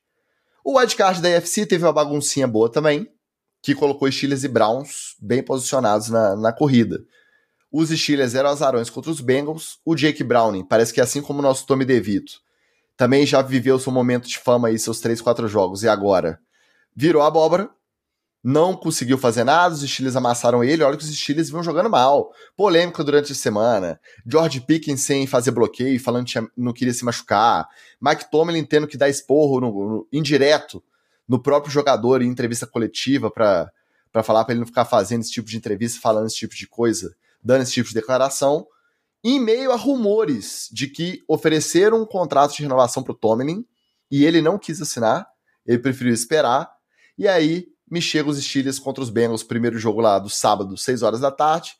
O wildcard da UFC teve uma baguncinha boa também, que colocou Steelers e Browns bem posicionados na, na corrida. Os Steelers eram azarões contra os Bengals. O Jake Browning, parece que assim como o nosso Tommy DeVito, também já viveu seu momento de fama aí, seus 3, 4 jogos, e agora virou abóbora não conseguiu fazer nada, os Steelers amassaram ele, olha que os Steelers vinham jogando mal. Polêmica durante a semana, George Pickens sem fazer bloqueio, falando que não queria se machucar, Mike Tomlin tendo que dar esporro no, no, indireto no próprio jogador em entrevista coletiva para falar para ele não ficar fazendo esse tipo de entrevista, falando esse tipo de coisa, dando esse tipo de declaração, em meio a rumores de que ofereceram um contrato de renovação para o Tomlin e ele não quis assinar, ele preferiu esperar, e aí me chega os Steelers contra os Bengals, primeiro jogo lá do sábado, 6 horas da tarde,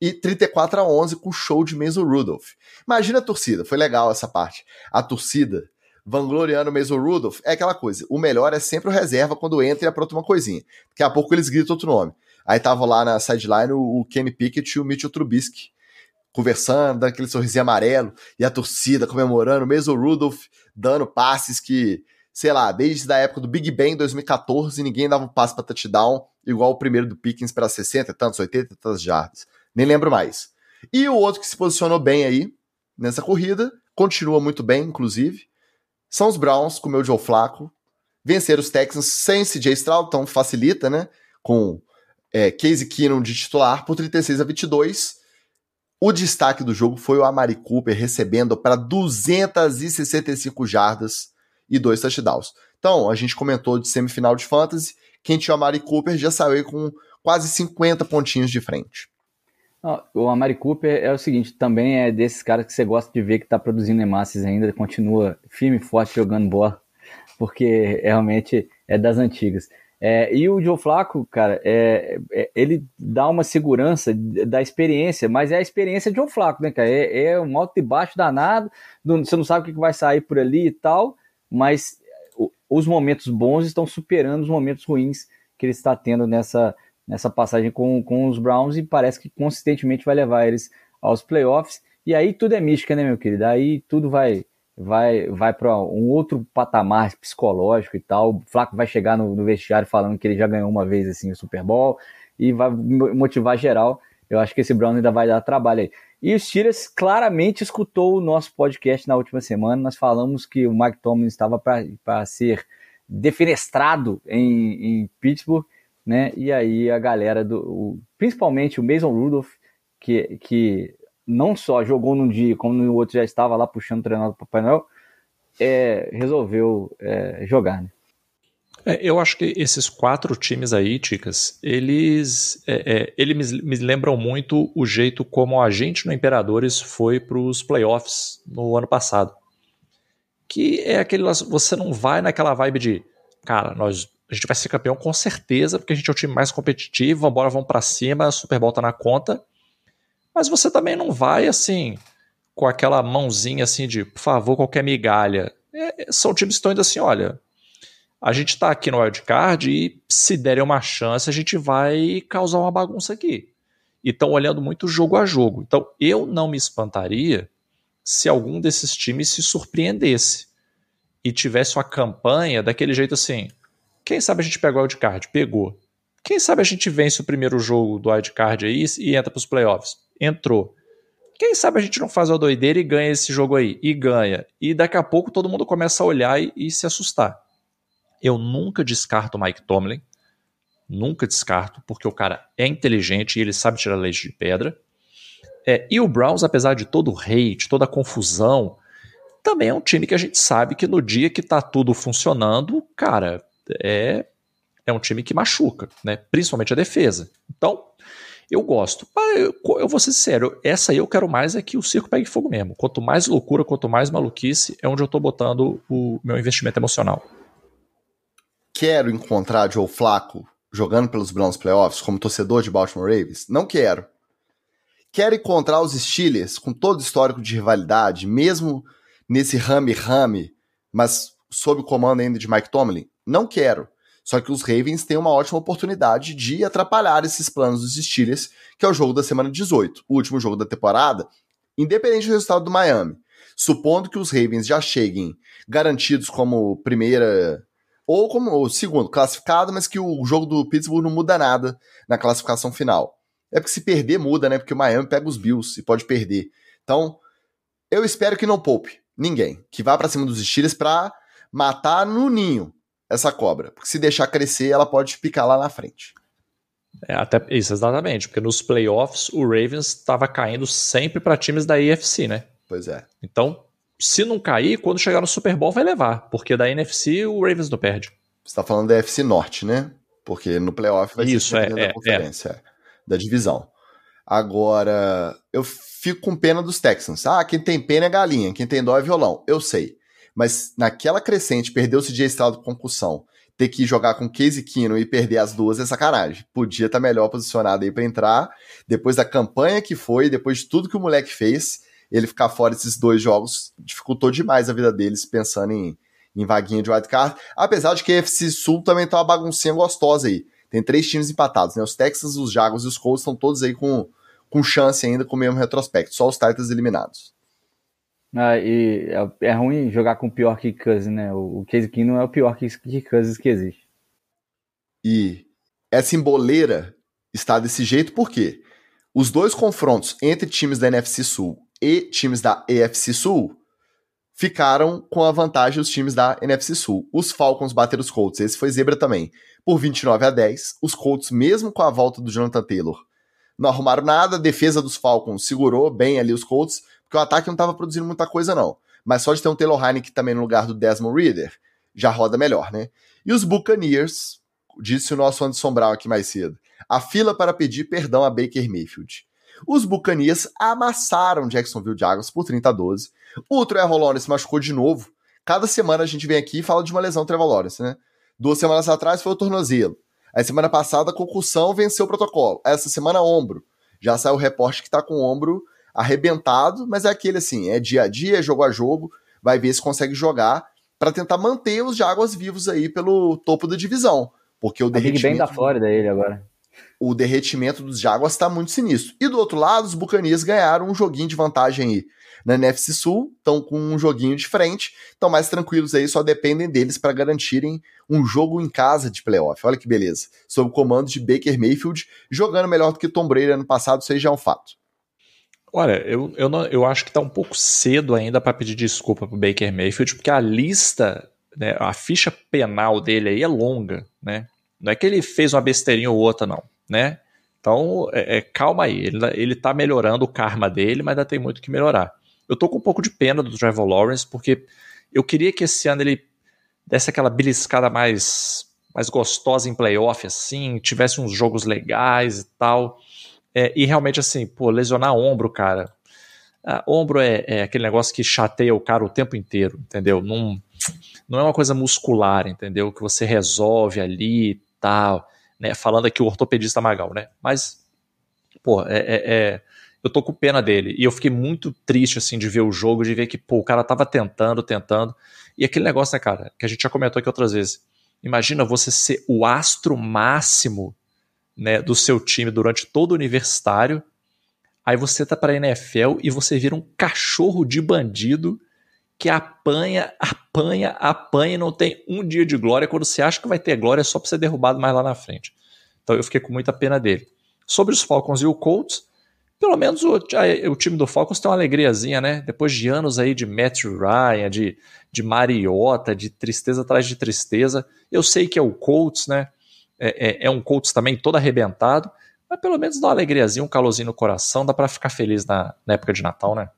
e 34 a 11 com o show de Mason Rudolph. Imagina a torcida, foi legal essa parte. A torcida vangloriando o Mason Rudolph é aquela coisa, o melhor é sempre o reserva quando entra e apronta uma coisinha. Daqui a pouco eles gritam outro nome. Aí tava lá na sideline o, o Kenny Pickett e o Mitchell Trubisky conversando, dando aquele sorrisinho amarelo, e a torcida comemorando, mesmo o Rudolph dando passes que, sei lá, desde a época do Big Bang 2014, ninguém dava um passe para touchdown, igual o primeiro do Pickens para 60 tantos, 80 tantos jardas. Nem lembro mais. E o outro que se posicionou bem aí nessa corrida, continua muito bem, inclusive, são os Browns, com o meu Joe Flaco. Venceram os Texans sem CJ Stroud, então facilita, né? Com é, Casey Keenum de titular por 36 a 22. O destaque do jogo foi o Amari Cooper recebendo para 265 jardas e dois touchdowns. Então, a gente comentou de semifinal de fantasy. Quem tinha o Amari Cooper já saiu com quase 50 pontinhos de frente. O Amari Cooper é o seguinte, também é desses caras que você gosta de ver que está produzindo hemácias ainda, continua firme e forte jogando bola, porque realmente é das antigas. É, e o Joe Flaco, cara, é, é, ele dá uma segurança da experiência, mas é a experiência de Joe Flaco, né, cara? É, é um alto e baixo danado, não, você não sabe o que vai sair por ali e tal, mas os momentos bons estão superando os momentos ruins que ele está tendo nessa, nessa passagem com, com os Browns e parece que consistentemente vai levar eles aos playoffs. E aí tudo é mística, né, meu querido? Aí tudo vai vai vai para um outro patamar psicológico e tal. O Flaco vai chegar no, no, vestiário falando que ele já ganhou uma vez assim o Super Bowl e vai motivar geral. Eu acho que esse Brown ainda vai dar trabalho aí. E o Steelers claramente escutou o nosso podcast na última semana. Nós falamos que o Mike Tomlin estava para ser defenestrado em, em, Pittsburgh, né? E aí a galera do, o, principalmente o Mason Rudolph, que, que não só jogou num dia, como no outro já estava lá puxando o treinador do Papai Noel, é, resolveu é, jogar, né? É, eu acho que esses quatro times aí, Ticas, eles, é, é, eles me, me, lembram muito o jeito como a gente no Imperadores foi para os playoffs no ano passado. Que é aquele. Você não vai naquela vibe de, cara, nós, a gente vai ser campeão com certeza, porque a gente é o time mais competitivo, vambora, vamos para cima, Super Bowl tá na conta. Mas você também não vai assim, com aquela mãozinha assim de, por favor, qualquer migalha. É, são times que estão indo assim, olha, a gente está aqui no wildcard e se derem uma chance, a gente vai causar uma bagunça aqui. E estão olhando muito jogo a jogo. Então, eu não me espantaria se algum desses times se surpreendesse e tivesse uma campanha daquele jeito assim. Quem sabe a gente pega o wildcard? Pegou. Quem sabe a gente vence o primeiro jogo do wildcard aí e entra para os playoffs? Entrou. Quem sabe a gente não faz a doideira e ganha esse jogo aí? E ganha. E daqui a pouco todo mundo começa a olhar e, e se assustar. Eu nunca descarto o Mike Tomlin. Nunca descarto, porque o cara é inteligente e ele sabe tirar leite de pedra. É, e o Browns, apesar de todo o hate, toda a confusão, também é um time que a gente sabe que no dia que tá tudo funcionando, cara, é, é um time que machuca, né? Principalmente a defesa. Então, eu gosto. Eu vou ser sincero, essa aí eu quero mais é que o circo pegue fogo mesmo. Quanto mais loucura, quanto mais maluquice, é onde eu tô botando o meu investimento emocional. Quero encontrar Joe Flaco jogando pelos Browns Playoffs como torcedor de Baltimore Ravens? Não quero. Quero encontrar os Steelers com todo o histórico de rivalidade, mesmo nesse rame-rame, mas sob o comando ainda de Mike Tomlin? Não quero. Só que os Ravens têm uma ótima oportunidade de atrapalhar esses planos dos Steelers, que é o jogo da semana 18, o último jogo da temporada, independente do resultado do Miami. Supondo que os Ravens já cheguem garantidos como primeira ou como segundo classificado, mas que o jogo do Pittsburgh não muda nada na classificação final. É porque se perder muda, né? Porque o Miami pega os Bills e pode perder. Então, eu espero que não poupe ninguém, que vá para cima dos Steelers para matar no ninho essa cobra. Porque se deixar crescer, ela pode picar lá na frente. É, até isso, exatamente. Porque nos playoffs, o Ravens estava caindo sempre para times da AFC, né? Pois é. Então, se não cair, quando chegar no Super Bowl vai levar. Porque da NFC o Ravens não perde. Você está falando da AFC Norte, né? Porque no playoff vai isso, ser é, da é, conferência, é. da divisão. Agora, eu fico com pena dos Texans. Ah, quem tem pena é galinha, quem tem dó é violão. Eu sei. Mas naquela crescente, perder o CJ Stroud com concussão, ter que jogar com Casey Kino e perder as duas é sacanagem. Podia estar tá melhor posicionado aí para entrar. Depois da campanha que foi, depois de tudo que o moleque fez, ele ficar fora desses dois jogos dificultou demais a vida deles, pensando em, em vaguinha de wildcard. Apesar de que a FC Sul também tá uma baguncinha gostosa aí. Tem três times empatados, né? Os Texans, os Jaguars e os Colts estão todos aí com, com chance ainda com o mesmo retrospecto. Só os Titans eliminados. Ah, e é, é ruim jogar com o pior que Cousins, né? O, o Case Keenum é o pior que, que Cousins que existe. E essa emboleira está desse jeito porque os dois confrontos entre times da NFC Sul e times da EFC Sul ficaram com a vantagem os times da NFC Sul. Os Falcons bateram os Colts, esse foi zebra também, por 29 a 10. Os Colts, mesmo com a volta do Jonathan Taylor, não arrumaram nada. A defesa dos Falcons segurou bem ali os Colts, porque o ataque não estava produzindo muita coisa, não. Mas só de ter um Taylor Heineken também no lugar do Desmond Reader, já roda melhor, né? E os Buccaneers, disse o nosso Anderson Brown aqui mais cedo, a fila para pedir perdão a Baker Mayfield. Os Buccaneers amassaram Jacksonville Jaguars por 30 a 12. O Trevor Lawrence machucou de novo. Cada semana a gente vem aqui e fala de uma lesão Trevor Lawrence, né? Duas semanas atrás foi o tornozelo. Aí semana passada, concussão venceu o protocolo. Essa semana, ombro. Já saiu o reporte que tá com o ombro arrebentado, mas é aquele assim, é dia a dia, é jogo a jogo, vai ver se consegue jogar para tentar manter os Jaguars vivos aí pelo topo da divisão. Porque o a derretimento... Big Ben da Flórida ele agora o derretimento dos Jaguars está muito sinistro. E do outro lado, os Buccaneers ganharam um joguinho de vantagem aí na NFC Sul, estão com um joguinho de frente, estão mais tranquilos aí, só dependem deles para garantirem um jogo em casa de playoff. Olha que beleza. Sob o comando de Baker Mayfield, jogando melhor do que Tom Brady ano passado, isso aí já é um fato. Olha, eu, eu, não, eu acho que está um pouco cedo ainda para pedir desculpa para Baker Mayfield, porque a lista, né, a ficha penal dele aí é longa, né? Não é que ele fez uma besteirinha ou outra, não né? Então, é, é, calma aí, ele, ele tá melhorando o karma dele, mas ainda tem muito que melhorar. Eu tô com um pouco de pena do Trevor Lawrence, porque eu queria que esse ano ele desse aquela beliscada mais, mais gostosa em playoff, assim, tivesse uns jogos legais e tal. É, e realmente, assim, pô, lesionar ombro, cara. Ah, ombro é, é, aquele negócio que chateia o cara o tempo inteiro, entendeu? Não, não é uma coisa muscular, entendeu? Que você resolve ali e tal né? Falando aqui o ortopedista Magal, né? Mas, pô, é, é, é, eu tô com pena dele. E eu fiquei muito triste, assim, de ver o jogo, de ver que, pô, o cara tava tentando, tentando. E aquele negócio, né, cara, que a gente já comentou aqui outras vezes. Imagina você ser o astro máximo né, do seu time durante todo o universitário. Aí você tá pra NFL e você vira um cachorro de bandido que apanha, apanha, apanha e não tem um dia de glória. Quando você acha que vai ter glória, é só para ser derrubado mais lá na frente. Então eu fiquei com muita pena dele. Sobre os Falcons e o Colts, pelo menos o, o time do Falcons tem uma alegriazinha, né? Depois de anos aí de Matt Ryan, de, de Mariota, de tristeza atrás de tristeza. Eu sei que é o Colts, né? É, é, é um Colts também todo arrebentado, mas pelo menos dá uma alegriazinha, um calorzinho no coração, dá para ficar feliz na, na época de Natal, né?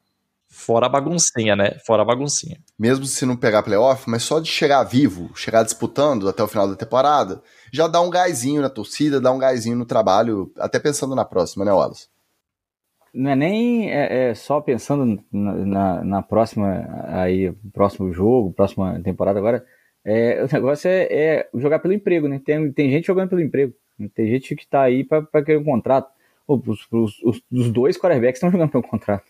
Fora a baguncinha, né? Fora a baguncinha. Mesmo se não pegar playoff, mas só de chegar vivo, chegar disputando até o final da temporada, já dá um gásinho na torcida, dá um gásinho no trabalho, até pensando na próxima, né, Wallace? Não é nem é, é só pensando na, na, na, próxima, aí, próximo jogo, próxima temporada agora. É, o negócio é, é, jogar pelo emprego, né? Tem, tem gente jogando pelo emprego. Tem gente que tá aí para querer um contrato. Os, os, os, dois quarterbacks estão jogando pelo contrato.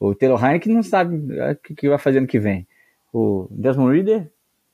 O Taylor Heineken não sabe é, o que vai fazer no que vem. O Desmond Reader,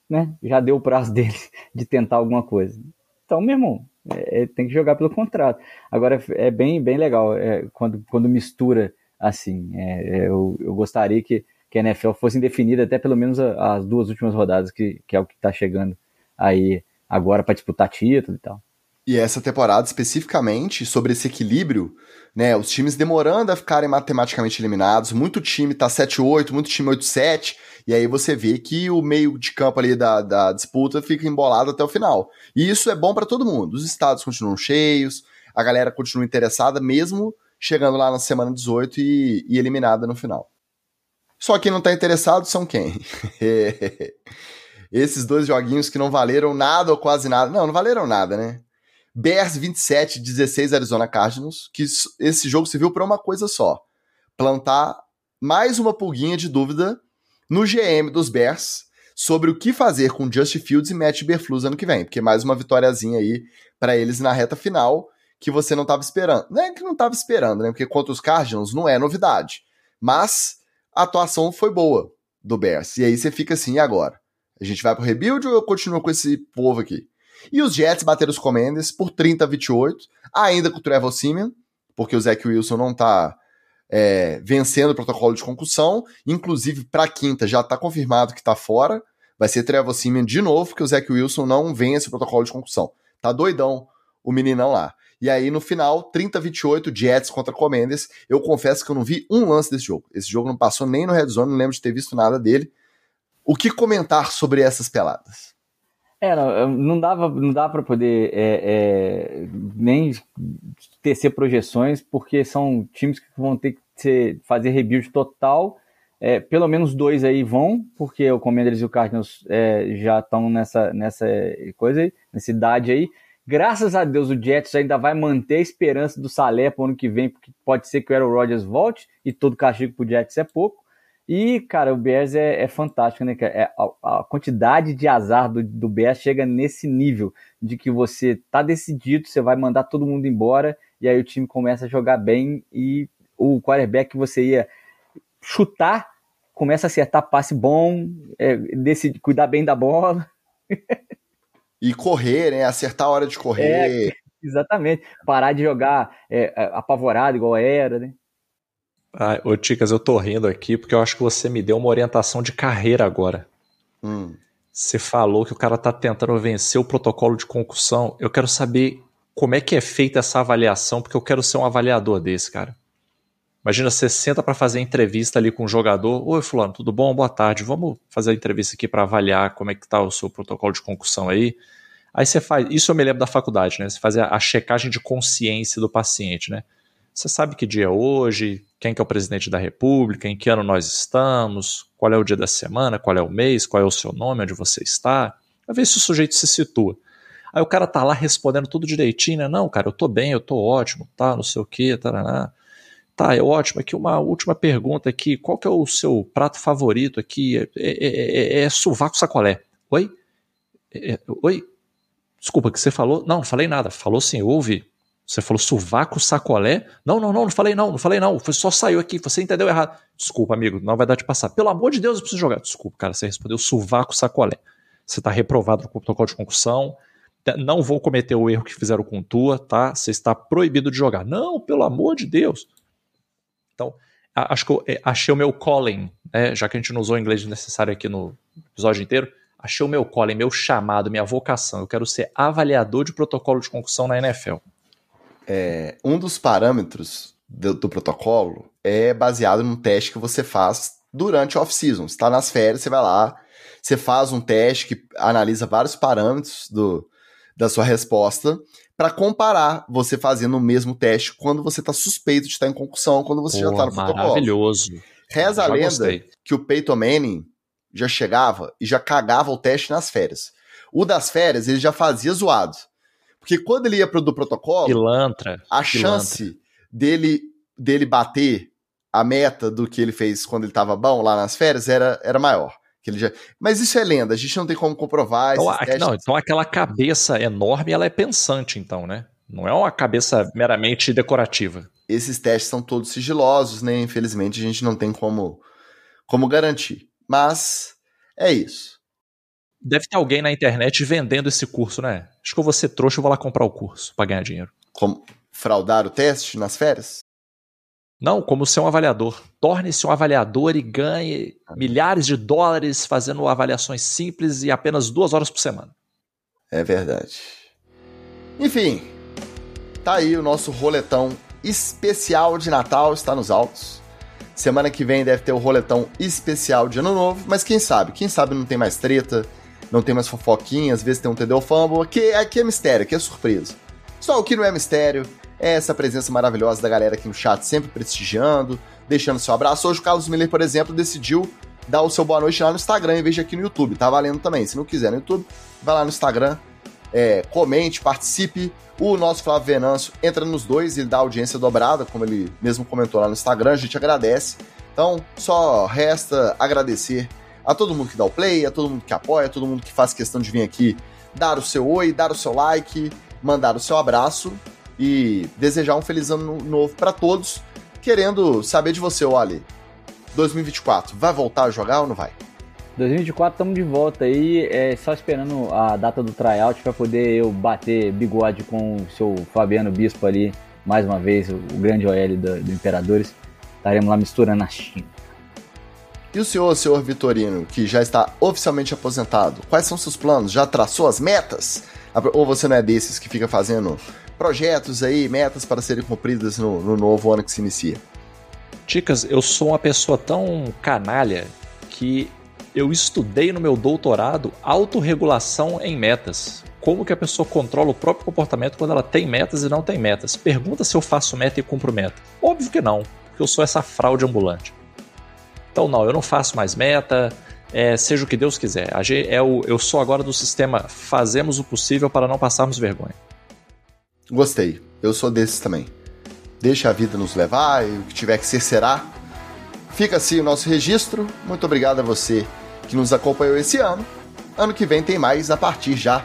né, já deu o prazo dele de tentar alguma coisa. Então, meu irmão, é, é, tem que jogar pelo contrato. Agora, é bem, bem legal é, quando, quando mistura assim. Eu, eu gostaria que, que a NFL fosse indefinida até pelo menos as duas últimas rodadas, que, que é o que está chegando aí agora para disputar título e tal. E essa temporada, especificamente, sobre esse equilíbrio, né? Os times demorando a ficarem matematicamente eliminados, muito time tá 7-8, muito time 8-7, e aí você vê que o meio de campo ali da, da disputa fica embolado até o final. E isso é bom para todo mundo. Os estados continuam cheios, a galera continua interessada, mesmo chegando lá na semana 18 e, e eliminada no final. Só quem não tá interessado são quem? Esses dois joguinhos que não valeram nada ou quase nada. Não, não valeram nada, né? Bears 27, 16 Arizona Cardinals, que esse jogo serviu para uma coisa só: plantar mais uma pulguinha de dúvida no GM dos Bears sobre o que fazer com Justin Fields e Matt Berflus ano que vem, porque mais uma vitóriazinha aí para eles na reta final que você não estava esperando. Não é que não estava esperando, né? Porque contra os Cardinals não é novidade. Mas a atuação foi boa do Bears. E aí você fica assim, e agora? A gente vai pro rebuild ou eu continuo com esse povo aqui? E os Jets bateram os Commanders por 30 a 28, ainda com o Trevor Simeon, porque o Zach Wilson não tá é, vencendo o protocolo de concussão. Inclusive, para quinta já está confirmado que está fora. Vai ser Trevor Simeon de novo, porque o Zach Wilson não vence o protocolo de concussão. Tá doidão o meninão lá. E aí, no final, 30 a 28, Jets contra Commanders. Eu confesso que eu não vi um lance desse jogo. Esse jogo não passou nem no Red Zone, não lembro de ter visto nada dele. O que comentar sobre essas peladas? É, não, não dava, não dá para poder é, é, nem tecer projeções, porque são times que vão ter que ser, fazer rebuild total. É, pelo menos dois aí vão, porque o Commanders e o Cardinals é, já estão nessa, nessa coisa aí, nessa idade aí. Graças a Deus o Jets ainda vai manter a esperança do Salé para o ano que vem, porque pode ser que o Aaron Rodgers volte e todo castigo para o Jets é pouco. E, cara, o Bears é, é fantástico, né? É, a, a, quantidade de azar do, do Bears chega nesse nível de que você tá decidido, você vai mandar todo mundo embora, e aí o time começa a jogar bem e o quarterback que você ia chutar começa a acertar passe bom, é, decide, cuidar bem da bola. e correr, né? Acertar a hora de correr. É, exatamente. Parar de jogar é, é apavorado igual era, né? Ah, ô Ticas, eu tô rindo aqui porque eu acho que você me deu uma orientação de carreira agora. Hum. Você falou que o cara tá tentando vencer o protocolo de concussão. Eu quero saber como é que é feita essa avaliação, porque eu quero ser um avaliador desse, cara. Imagina, você senta para fazer entrevista ali com o jogador. Oi, fulano, tudo bom? Boa tarde. Vamos fazer a entrevista aqui para avaliar como é que tá o seu protocolo de concussão aí. Aí você faz, isso eu me lembro da faculdade, né? Você faz a, checagem de consciência do paciente, né? Você sabe que dia é hoje, quem que é o presidente da república, em que ano nós estamos, qual é o dia da semana, qual é o mês, qual é o seu nome, onde você está. A ver se o sujeito se situa. Aí o cara tá lá respondendo tudo direitinho, né? Não, cara, eu tô bem, eu tô ótimo, tá, não sei o que, taraná. Tá, é ótimo. Aqui uma última pergunta aqui. Qual que é o seu prato favorito aqui? É, é, é, é sovaco sacolé. Oi? É, é, oi? Desculpa, que você falou? Não, não falei nada. Falou sim, ouve. Você falou sovaco sacolé? Não, não, não, não falei não, não falei não. Foi só saiu aqui, você entendeu errado. Desculpa, amigo, não vai dar de passar. Pelo amor de Deus, eu preciso jogar. Desculpa, cara, você respondeu sovaco sacolé. Você está reprovado no protocolo de concussão. Não vou cometer o erro que fizeram com tua, tá? Você está proibido de jogar. Não, pelo amor de Deus. Então, acho que eu é, achei o meu calling, né? já que a gente não usou o inglês necessário aqui no episódio inteiro, achei o meu calling, meu chamado, minha vocação. Eu quero ser avaliador de protocolo de concussão na NFL é, um dos parâmetros do, do, protocolo é baseado num teste que você faz durante off-season. Você está nas férias, você vai lá, você faz um teste que analisa vários parâmetros do, da sua resposta para comparar você fazendo o mesmo teste quando você está suspeito de estar em concussão, quando você Pô, já está no protocolo. Maravilhoso. Reza a lenda gostei. que o Peyton Manning já chegava e já cagava o teste nas férias. O das férias ele já fazia zoado. Porque quando ele ia pro do protocolo, pilantra, a chance dele dele bater a meta do que ele fez quando ele tava bom lá nas férias era, era maior. Que ele já... Mas isso é lenda, a gente não tem como comprovar. Então, a, não, então aquela cabeça enorme, ela é pensante, então, né? Não é uma cabeça meramente decorativa. Esses testes são todos sigilosos, né? Infelizmente a gente não tem como, como garantir. Mas é isso. Deve ter alguém na internet vendendo esse curso, né? Acho que eu vou ser trouxa e vou lá comprar o curso para ganhar dinheiro. Como fraudar o teste nas férias? Não, como ser um avaliador. Torne-se um avaliador e ganhe milhares de dólares fazendo avaliações simples e apenas duas horas por semana. É verdade. Enfim, tá aí o nosso roletão especial de Natal, está nos altos. Semana que vem deve ter o roletão especial de Ano Novo, mas quem sabe? Quem sabe não tem mais treta, não tem mais fofoquinha, às vezes tem um TD Fumble. Aqui, aqui é mistério, aqui é surpresa. Só o que não é mistério é essa presença maravilhosa da galera aqui no chat, sempre prestigiando, deixando seu abraço. Hoje o Carlos Miller, por exemplo, decidiu dar o seu boa noite lá no Instagram em vez de aqui no YouTube. Tá valendo também. Se não quiser no YouTube, vai lá no Instagram, é, comente, participe. O nosso Flávio Venâncio entra nos dois, ele dá audiência dobrada, como ele mesmo comentou lá no Instagram, a gente agradece. Então, só resta agradecer a todo mundo que dá o play, a todo mundo que apoia, a todo mundo que faz questão de vir aqui dar o seu oi, dar o seu like, mandar o seu abraço e desejar um feliz ano novo para todos. Querendo saber de você, Oli. 2024, vai voltar a jogar ou não vai? 2024 estamos de volta aí, é, só esperando a data do tryout para poder eu bater bigode com o seu Fabiano Bispo ali, mais uma vez, o, grande OL do, do Imperadores. Estaremos lá misturando a China. E o senhor, senhor Vitorino, que já está oficialmente aposentado, quais são seus planos? Já traçou as metas? Ou você não é desses que fica fazendo projetos aí, metas para serem cumpridas no, no novo ano que se inicia? Ticas, eu sou uma pessoa tão canalha que eu estudei no meu doutorado autorregulação em metas. Como que a pessoa controla o próprio comportamento quando ela tem metas e não tem metas? Pergunta se eu faço meta e cumpro meta. Óbvio que não, porque eu sou essa fraude ambulante. Então, não, eu não faço mais meta, é, seja o que Deus quiser. É o, eu sou agora do sistema fazemos o possível para não passarmos vergonha. Gostei, eu sou desses também. Deixa a vida nos levar e o que tiver que ser será. Fica assim o nosso registro. Muito obrigado a você que nos acompanhou esse ano. Ano que vem tem mais a partir já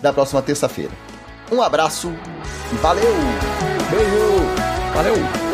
da próxima terça-feira. Um abraço e valeu! Beijo! Valeu!